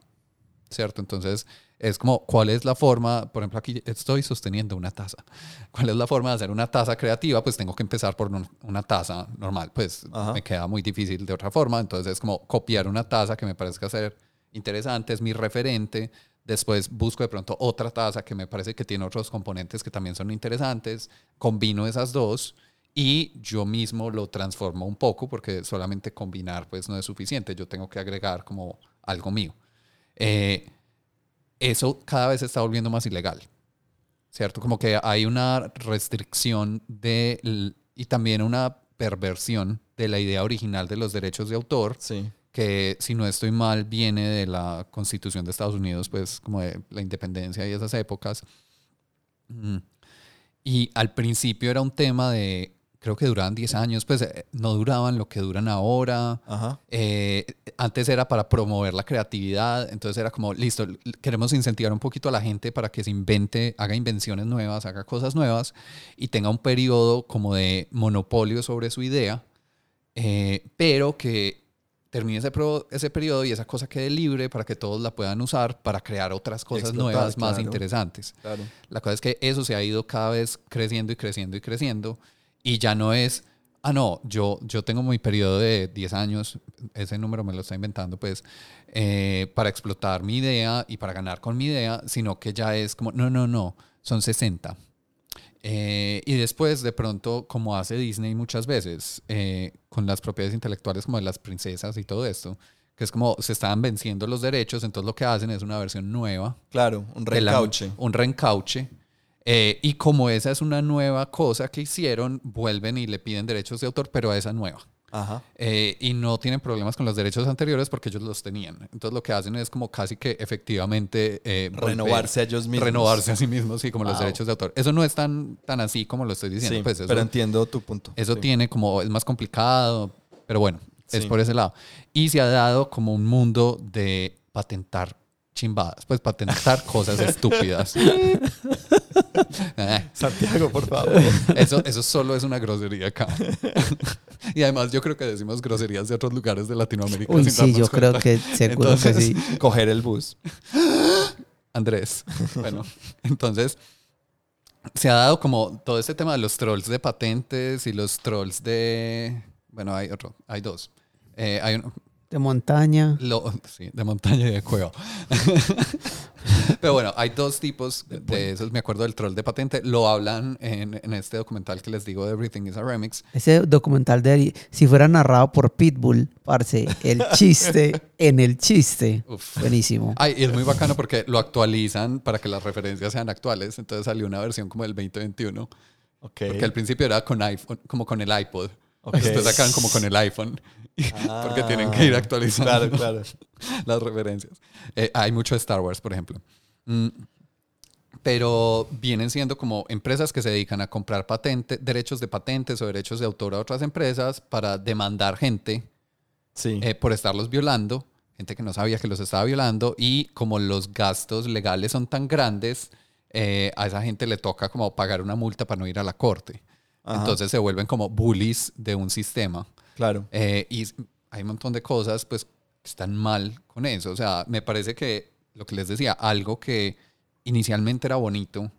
¿cierto? Entonces, es como, ¿cuál es la forma? Por ejemplo, aquí estoy sosteniendo una taza. <laughs> ¿Cuál es la forma de hacer una taza creativa? Pues tengo que empezar por un- una taza normal. Pues Ajá. me queda muy difícil de otra forma. Entonces, es como copiar una taza que me parezca ser interesante, es mi referente. Después busco de pronto otra taza que me parece que tiene otros componentes que también son interesantes. Combino esas dos y yo mismo lo transformo un poco porque solamente combinar pues no es suficiente. Yo tengo que agregar como algo mío. Eh, eso cada vez está volviendo más ilegal. ¿Cierto? Como que hay una restricción de, y también una perversión de la idea original de los derechos de autor Sí. Que si no estoy mal viene de la constitución de Estados Unidos, pues como de la independencia y esas épocas. Mm. Y al principio era un tema de, creo que duraban 10 años, pues eh, no duraban lo que duran ahora. Ajá. Eh, antes era para promover la creatividad, entonces era como, listo, queremos incentivar un poquito a la gente para que se invente, haga invenciones nuevas, haga cosas nuevas y tenga un periodo como de monopolio sobre su idea, eh, pero que termine ese, pro- ese periodo y esa cosa quede libre para que todos la puedan usar para crear otras cosas Explotar, nuevas más interesantes. Claro. La cosa es que eso se ha ido cada vez creciendo y creciendo y creciendo y ya no es, ah, no, yo, yo tengo mi periodo de 10 años, ese número me lo está inventando, pues, eh, para explotar mi idea y para ganar con mi idea, sino que ya es como, no, no, no, son 60. Eh, y después, de pronto, como hace Disney muchas veces, eh, con las propiedades intelectuales como de las princesas y todo esto, que es como se estaban venciendo los derechos, entonces lo que hacen es una versión nueva Claro, un la- recauche. un reencauche. Eh, y como esa es una nueva cosa que hicieron, vuelven y le piden derechos de autor, pero a esa nueva. Ajá. Eh, y no tienen problemas con los derechos anteriores porque ellos los tenían. Entonces lo que hacen es como casi que efectivamente eh, volver- Renovarse a ellos mismos. Renovarse a sí mismos, sí, como los derechos de autor. Eso no es tan, tan así como lo estoy diciendo. Sí, pues eso, pero entiendo tu punto. eso Sí. tiene como, es más complicado, pero bueno, es Sí. por ese lado. Y se ha dado como un mundo de patentar chimbadas, pues patentar <laughs> cosas estúpidas. <laughs> Eh, Santiago, por favor. eso, eso solo es una grosería acá. <laughs> <laughs> y además yo creo que decimos groserías de otros lugares de Latinoamérica. Uy, sí, yo creo que seguro que Entonces, sí. <laughs> Coger el bus. <gasps> Andrés. <laughs> Bueno, entonces se ha dado como todo este tema de los trolls de patentes y los trolls de... Bueno, hay otro, hay dos. Eh, hay uno- De montaña. Lo, sí, de montaña y de cueva. <laughs> Pero bueno, hay dos tipos de esos. Me acuerdo del troll de patente. Lo hablan en, en este documental que les digo de Everything is a Remix. Ese documental de si fuera narrado por Pitbull, parce, el <laughs> chiste en el chiste. Uf. Buenísimo. Ay, y es muy bacano porque lo actualizan para que las referencias sean actuales. Entonces salió una versión como del 2021. Ok. Porque al principio era con iPhone, como con el iPod. Ok. Después sacan como con el iPhone. <laughs> porque Ah, tienen que ir actualizando Claro, claro. <laughs> las referencias. Eh, hay mucho de Star Wars, por ejemplo. Mm, pero vienen siendo como empresas que se dedican a comprar patente, derechos de patentes o derechos de autor a otras empresas para demandar gente Sí. eh, por estarlos violando, gente que no sabía que los estaba violando y como los gastos legales son tan grandes, eh, a esa gente le toca como pagar una multa para no ir a la corte. Ajá. Entonces se vuelven como bullies de un sistema. Claro. Eh, y hay un montón de cosas pues que están mal con eso. O sea, me parece que lo que les decía, algo que inicialmente era bonito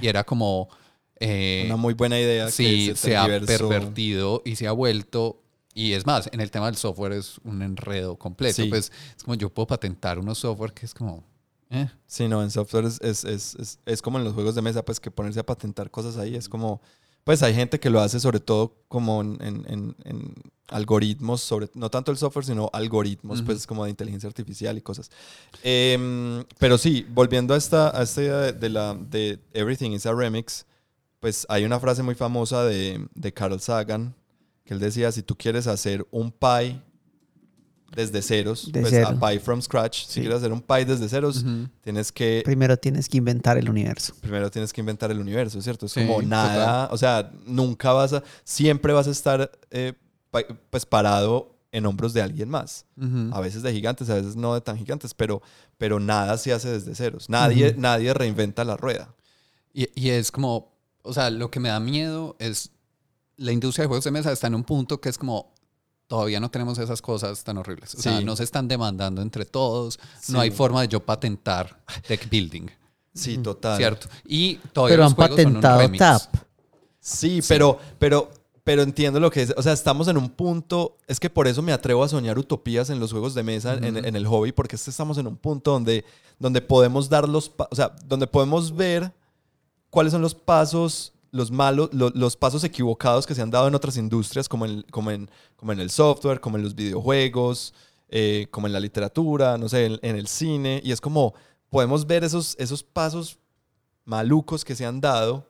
y era como... eh, Una muy buena idea. que sí, se, ha pervertido y se ha vuelto. Y es más, en el tema del software es un enredo completo. Sí. Pues es como yo puedo patentar unos software que es como. eh, Sí, no, en software es, es, es, es, es como en los juegos de mesa, pues que ponerse a patentar cosas ahí es como, pues hay gente que lo hace sobre todo como en, en- en- algoritmos, sobre, no tanto el software, sino algoritmos, Ujú. pues como de inteligencia artificial y cosas. Em, pero sí, volviendo a esta, a esta idea de, de la, de Everything is a Remix, pues hay una frase muy famosa de, de Carl Sagan, que él decía, si tú quieres hacer un pie desde ceros, De pues cero. a pie from scratch, si Sí. quieres hacer un pie desde ceros, tienes que Primero tienes que inventar el universo. primero tienes que inventar el universo, ¿cierto? Es Sí, como nada, o sea, nunca vas a, siempre vas a estar eh, pues parado en hombros de alguien más. A veces de gigantes, a veces no de tan gigantes, pero, pero nada se hace desde ceros. Nadie, nadie reinventa la rueda. Y, y es como. O sea, lo que me da miedo es. La industria de juegos de mesa está en un punto que es como. Todavía no tenemos esas cosas tan horribles. O sea, Sí. no se están demandando entre todos. Sí. No hay forma de yo patentar deck building. Sí, total. ¿Cierto? Y todavía Pero los han juegos son un patentado. TAP. Sí, pero, pero, pero entiendo lo que es. O sea, estamos en un punto. Es que por eso me atrevo a soñar utopías en los juegos de mesa, en, en el hobby, porque es que estamos en un punto donde, donde podemos dar los. O sea, donde podemos ver cuáles son los pasos, los malos, lo- los pasos equivocados que se han dado en otras industrias, como en, como en, como en el software, como en los videojuegos, eh, como en la literatura, no sé, en, en el cine. Y es como podemos ver esos, esos pasos malucos que se han dado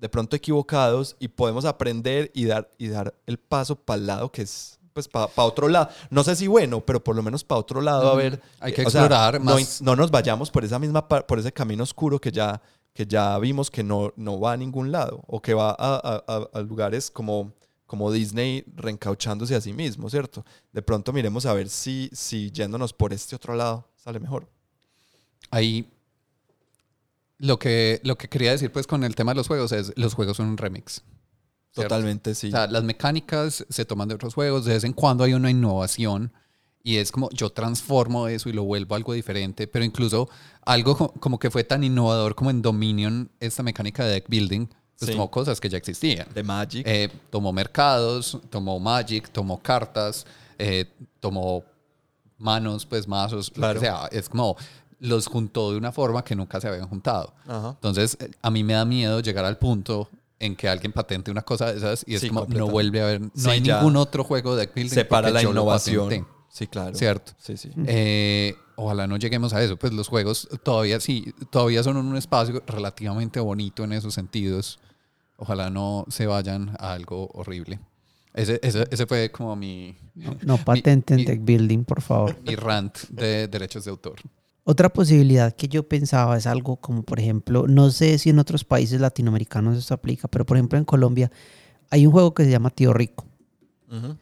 de pronto equivocados y podemos aprender y dar, y dar el paso para el lado que es, pues, para otro lado. No sé si bueno, pero por lo menos para otro lado, a ver. Hay que eh, sea, explorar no, más. no nos vayamos por esa misma, por ese camino oscuro que ya, que ya vimos que no, no va a ningún lado o que va a, a- a- lugares como, como Disney reencauchándose a sí mismo, ¿cierto? De pronto miremos a ver si, si yéndonos por este otro lado sale mejor. Ahí lo que, lo que quería decir pues con el tema de los juegos es los juegos son un remix. ¿cierto? Totalmente, sí. O sea, las mecánicas se toman de otros juegos, de vez en cuando hay una innovación y es como yo transformo eso y lo vuelvo algo diferente, pero incluso algo co- como que fue tan innovador como en Dominion, esta mecánica de deck building, pues Sí. tomó cosas que ya existían. de Magic. Eh, tomó mercados, tomó Magic, tomó cartas, eh, tomó manos, pues mazos, Claro. lo que sea. Es como los juntó de una forma que nunca se habían juntado. Ajá. Entonces, a mí me da miedo llegar al punto en que alguien patente una cosa de esas y es Sí, como no vuelve a haber, no Sí, hay ningún otro juego de deck building Separa la innovación. Sí, claro. ¿cierto? Sí, sí. Eh, ojalá no lleguemos a eso, pues los juegos todavía sí, todavía son un espacio relativamente bonito en esos sentidos. Ojalá no se vayan a algo horrible. Ese, ese, ese fue como mi, No, no patenten mi- deck building, por favor. mi rant de derechos de autor. Otra posibilidad que yo pensaba es algo como, por ejemplo, no sé si en otros países latinoamericanos esto aplica, pero por ejemplo en Colombia hay un juego que se llama Tío Rico. Ujú.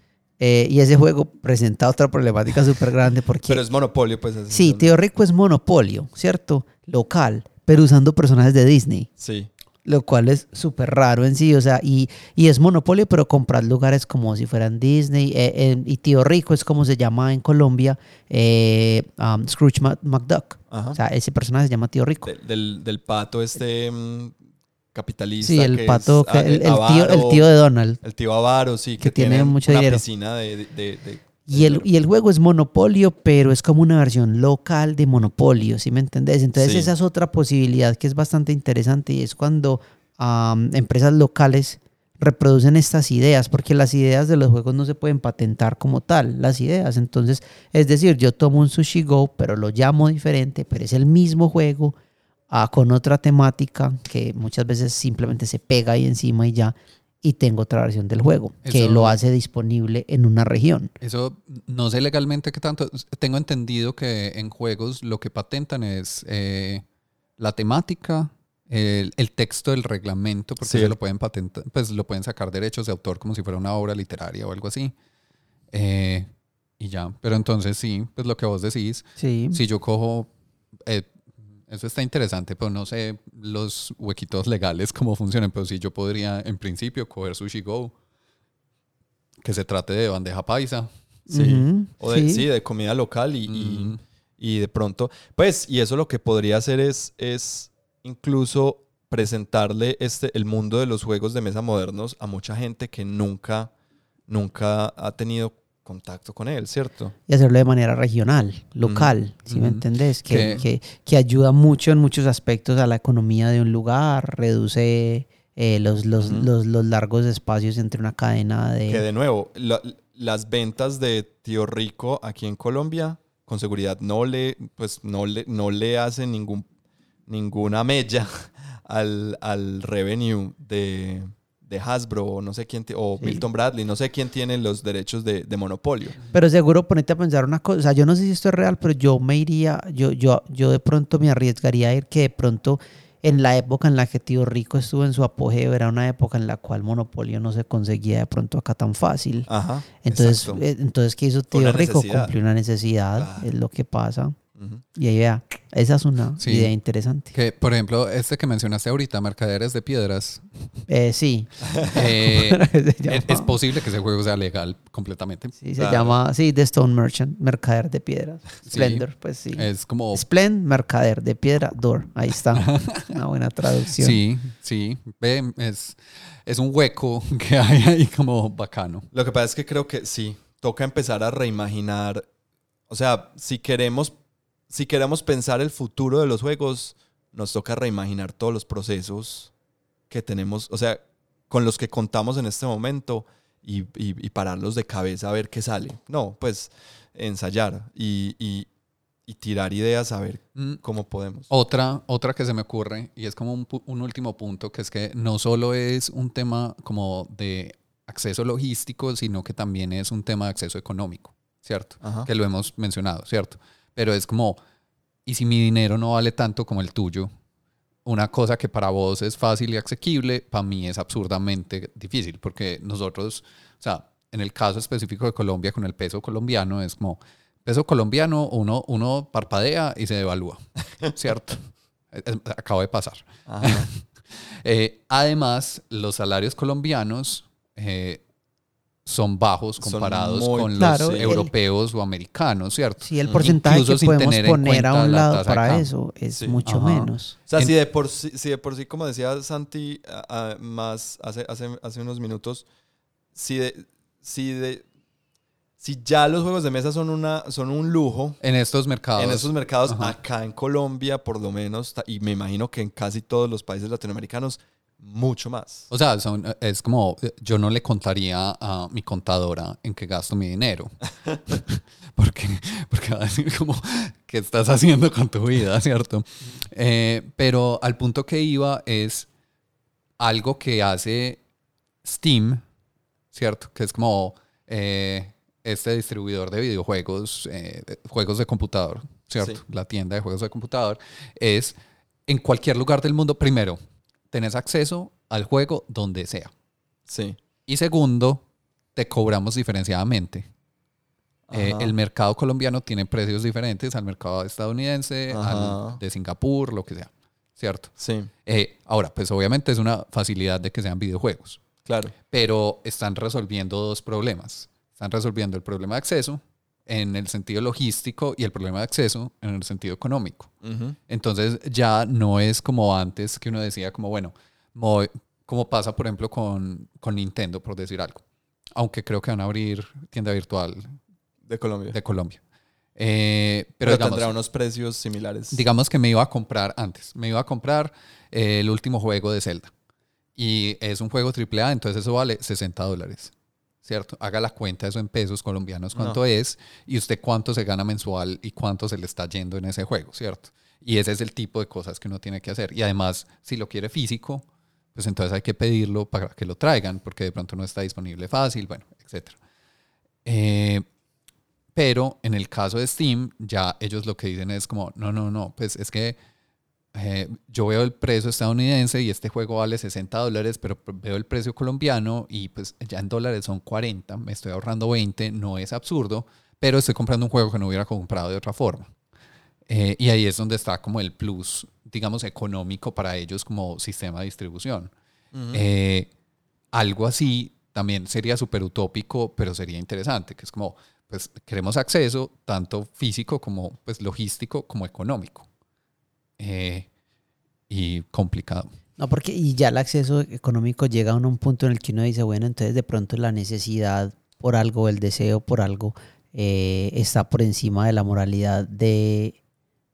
Eh, y ese juego presenta otra problemática <laughs> súper grande porque... Pero es monopolio, pues. sí, Tío Rico es monopolio, ¿cierto? Local, pero usando personajes de Disney. Sí. Lo cual es súper raro en sí, o sea, y, y es monopolio, pero comprar lugares como si fueran Disney. eh, eh, y Tío Rico es como se llama en Colombia eh, um, Scrooge McDuck. Ajá. O sea, ese personaje se llama Tío Rico. De- del, del pato este mm, capitalista. Sí, el que pato, es, que- ah, el, el tío, avaro, el tío de Donald. El tío avaro, sí, que, Que tiene mucho una dinero. piscina de, de- de- Y el, y el juego es Monopolio, pero es como una versión local de Monopolio, ¿sí me entendés? Entonces Sí. esa es otra posibilidad que es bastante interesante y es cuando am, empresas locales reproducen estas ideas, porque las ideas de los juegos no se pueden patentar como tal, las ideas. Entonces, es decir, yo tomo un Sushi Go, pero lo llamo diferente, pero es el mismo juego ah, con otra temática que muchas veces simplemente se pega ahí encima y ya, y tengo otra versión del juego que Eso- lo hace disponible en una región. Eso no sé legalmente qué tanto. Tengo entendido que en juegos lo que patentan es eh, la temática, el, el texto del reglamento, porque Sí. se lo pueden patentar, pues lo pueden sacar derechos de autor como si fuera una obra literaria o algo así. Eh, y ya. Pero entonces sí, pues lo que vos decís, Sí. si yo cojo. eh, eso está interesante, pero no sé los huequitos legales <laughs> cómo funcionan. Pero sí, yo podría en principio coger Sushi Go, que se trate de bandeja paisa. Sí. O de, sí. sí, de comida local y, y- y de pronto, pues, y eso lo que podría hacer es, es incluso presentarle este, el mundo de los juegos de mesa modernos a mucha gente que nunca, nunca ha tenido contacto con él, ¿cierto? y hacerlo de manera regional, local, si me entendés, que, Que- que, ayuda mucho en muchos aspectos a la economía de un lugar, reduce eh, los, los, los, los largos espacios entre una cadena Que de... de nuevo, la- las ventas de Tío Rico aquí en Colombia, con seguridad no le, pues, no le, no le hacen ningún, ninguna mella <laughs> al, al revenue de, de Hasbro o no sé quién, o Sí. Milton Bradley, no sé quién tiene los derechos de, de monopolio. Pero seguro ponete a pensar una cosa, o sea, yo no sé si esto es real, pero yo me iría, yo, yo, yo de pronto me arriesgaría a ir que de pronto en la época en la que Tío Rico estuvo en su apogeo, era una época en la cual Monopolio no se conseguía de pronto acá tan fácil. Ajá. Entonces, exacto. eh, entonces ¿qué hizo Tío una Rico? necesidad. Cumplió una necesidad, Claro. es lo que pasa. Y ahí vea, esa es una Sí. idea interesante. Que, por ejemplo, este que mencionaste ahorita, Mercaderes de Piedras, Eh, sí. eh, <laughs> Se es, posible que ese juego sea legal completamente. Sí, se Claro. llama, sí, The Stone Merchant, mercader de piedras. Splendor, pues sí. Es como... Splend, mercader de piedra, door. Ahí está. <laughs> Una buena traducción. Sí, sí. Ve, es, es un hueco que hay ahí como bacano. Lo que pasa es que creo que sí, toca empezar a reimaginar. O sea, si queremos, si queremos pensar el futuro de los juegos, nos toca reimaginar todos los procesos que tenemos, o sea, con los que contamos en este momento y, y- y pararlos de cabeza a ver qué sale. No, pues ensayar y, tirar ideas a ver Mm, cómo podemos. Otra, otra que se me ocurre, y es como un, último punto, que es que no solo es un tema como de acceso logístico, sino que también es un tema de acceso económico, ¿cierto? Ajá. Que lo hemos mencionado, ¿cierto? Pero es como, ¿y si mi dinero no vale tanto como el tuyo? Una cosa que para vos es fácil y asequible, para mí es absurdamente difícil, porque nosotros, o sea, en el caso específico de Colombia, con el peso colombiano, es como, peso colombiano, uno, uno parpadea y se devalúa, <laughs> ¿cierto? Acabo de pasar. <laughs> Eh, además, los salarios colombianos eh, son bajos Son comparados muy- con Claro, los el- europeos o americanos, ¿cierto? Sí, el porcentaje Incluso que podemos poner a un la lado para eso es Sí. mucho Ajá. menos. O sea, En- si de, por sí, si de por sí, como decía Santi a- a- más hace, hace, hace unos minutos, si de, si de si ya los juegos de mesa son una son un lujo En estos mercados. en esos mercados, Ajá. acá en Colombia por lo menos, y me imagino que en casi todos los países latinoamericanos, mucho más. O sea, son- es como, yo no le contaría a mi contadora en qué gasto mi dinero. <laughs> <laughs> porque, porque va a decir como, ¿qué estás haciendo con tu vida, cierto? Eh, pero al punto que iba es algo que hace Steam, ¿cierto? Que es como eh, este distribuidor de videojuegos, eh, juegos de computador, ¿cierto? Sí. La tienda de juegos de computador, es en cualquier lugar del mundo, primero, tenés acceso al juego donde sea. Sí. Y segundo, te cobramos diferenciadamente. Eh, el mercado colombiano tiene precios diferentes al mercado estadounidense, al de Singapur, lo que sea, ¿cierto? Sí, Eh, ahora, pues obviamente es una facilidad de que sean videojuegos, claro. pero están resolviendo dos problemas. Están resolviendo el problema de acceso en el sentido logístico y el problema de acceso en el sentido económico. Ujú. Entonces ya no es como antes que uno decía como, bueno, mo- como pasa por ejemplo con, con Nintendo, por decir algo. Aunque creo que van a abrir tienda virtual De Colombia. de Colombia. Eh, pero Pero, digamos, tendrá unos precios similares. digamos que me iba a comprar antes, me iba a comprar eh, el último juego de Zelda. Y es un juego AAA, entonces eso vale 60 dólares. ¿Cierto? Haga la cuenta de eso en pesos colombianos, cuánto No. es, y usted cuánto se gana mensual y cuánto se le está yendo en ese juego, ¿cierto? Y ese es el tipo de cosas que uno tiene que hacer. Y además, si lo quiere físico, pues entonces hay que pedirlo para que lo traigan, porque de pronto no está disponible fácil, bueno, etc. pero en el caso de Steam, ya ellos lo que dicen es como, no, no, no, pues es que eh, yo veo el precio estadounidense y este juego vale 60 dólares, pero veo el precio colombiano y pues ya en dólares son 40, me estoy ahorrando 20, no es absurdo, pero estoy comprando un juego que no hubiera comprado de otra forma. Eh, y ahí es donde está como el plus, digamos, económico para ellos como sistema de distribución. Eh, algo así también sería súper utópico, pero sería interesante, que es como, pues queremos acceso tanto físico como pues logístico como económico. Eh, y complicado. No, porque y ya el acceso económico llega a un punto en el que uno dice, bueno, entonces de pronto la necesidad por algo, el deseo por algo, eh, está por encima de la moralidad de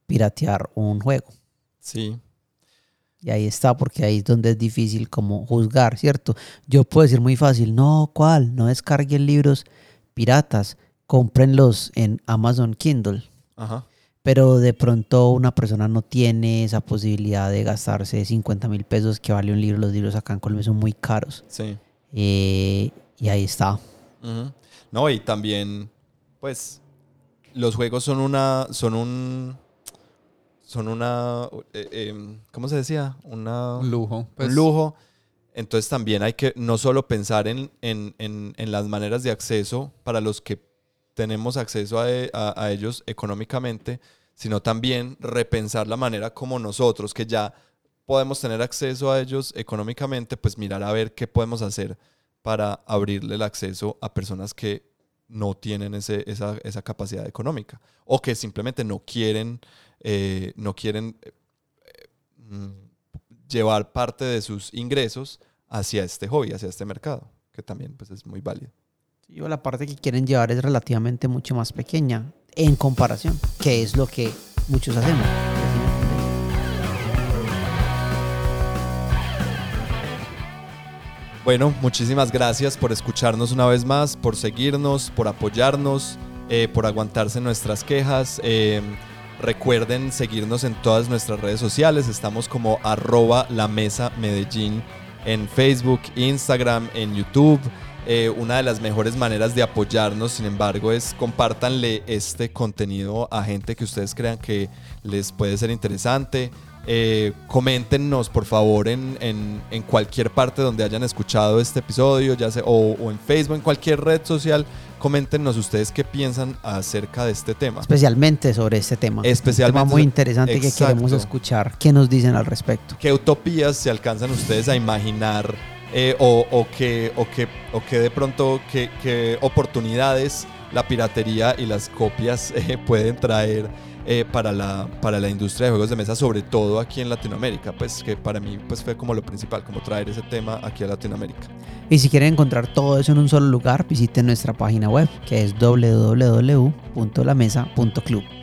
piratear un juego. Sí. Y ahí está, porque ahí es donde es difícil como juzgar, ¿cierto? Yo puedo decir muy fácil, no, ¿cuál? No descarguen libros piratas, cómprenlos en Amazon Kindle. Ajá. Pero de pronto una persona no tiene esa posibilidad de gastarse 50 mil pesos que vale un libro. Los libros acá en Colombia son muy caros. Sí. Eh, y ahí está. No, y también, pues, los juegos son una, son un, son una, eh, eh, ¿cómo se decía? Una, Un lujo. pues, un lujo. Entonces también hay que no solo pensar en, en- en- en las maneras de acceso para los que tenemos acceso a, e- a ellos económicamente, sino también repensar la manera como nosotros, que ya podemos tener acceso a ellos económicamente, pues mirar a ver qué podemos hacer para abrirle el acceso a personas que no tienen ese- esa, esa capacidad económica o que simplemente no quieren, eh, no quieren eh, mm, llevar parte de sus ingresos hacia este hobby, hacia este mercado, que también pues, es muy válido. Yo la parte que quieren llevar es relativamente mucho más pequeña en comparación, que es lo que muchos hacemos. Bueno, muchísimas gracias por escucharnos una vez más, por seguirnos, por apoyarnos, eh, por aguantarse nuestras quejas. Eh, recuerden seguirnos en todas nuestras redes sociales. Estamos como arroba la mesa Medellín en Facebook, Instagram, en YouTube. Eh, una de las mejores maneras de apoyarnos, sin embargo, es compártanle este contenido a gente que ustedes crean que les puede ser interesante. Eh, coméntenos por favor en, en- en cualquier parte donde hayan escuchado este episodio, ya sea, o, o en Facebook, en cualquier red social. Coméntenos ustedes qué piensan acerca de este tema. Especialmente sobre este tema. Especialmente Un tema muy interesante que queremos escuchar. ¿Qué nos dicen al respecto? ¿Qué utopías se alcanzan ustedes a imaginar eh, o, o que, o, que, o que de pronto qué, qué oportunidades la piratería y las copias eh, <laughs> pueden traer eh, para, la, para la industria de juegos de mesa, sobre todo aquí en Latinoamérica? Pues que para mí pues, fue como lo principal, como traer ese tema aquí a Latinoamérica. Y si quieren encontrar todo eso en un solo lugar, visiten nuestra página web, que es www.lamesa.club.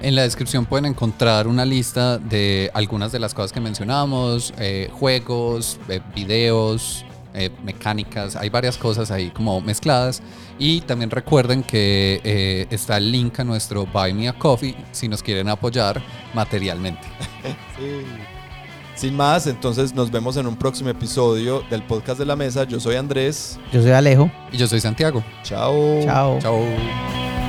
En la descripción pueden encontrar una lista de algunas de las cosas que mencionamos, eh, juegos, eh, videos, eh, mecánicas, hay varias cosas ahí como mezcladas. Y también recuerden que eh, está el link a nuestro Buy Me a Coffee si nos quieren apoyar materialmente. <laughs> Sin más, entonces nos vemos en un próximo episodio del podcast de la mesa. Yo soy Andrés. Yo soy Alejo. Y yo soy Santiago. Chao. Chao. Chao.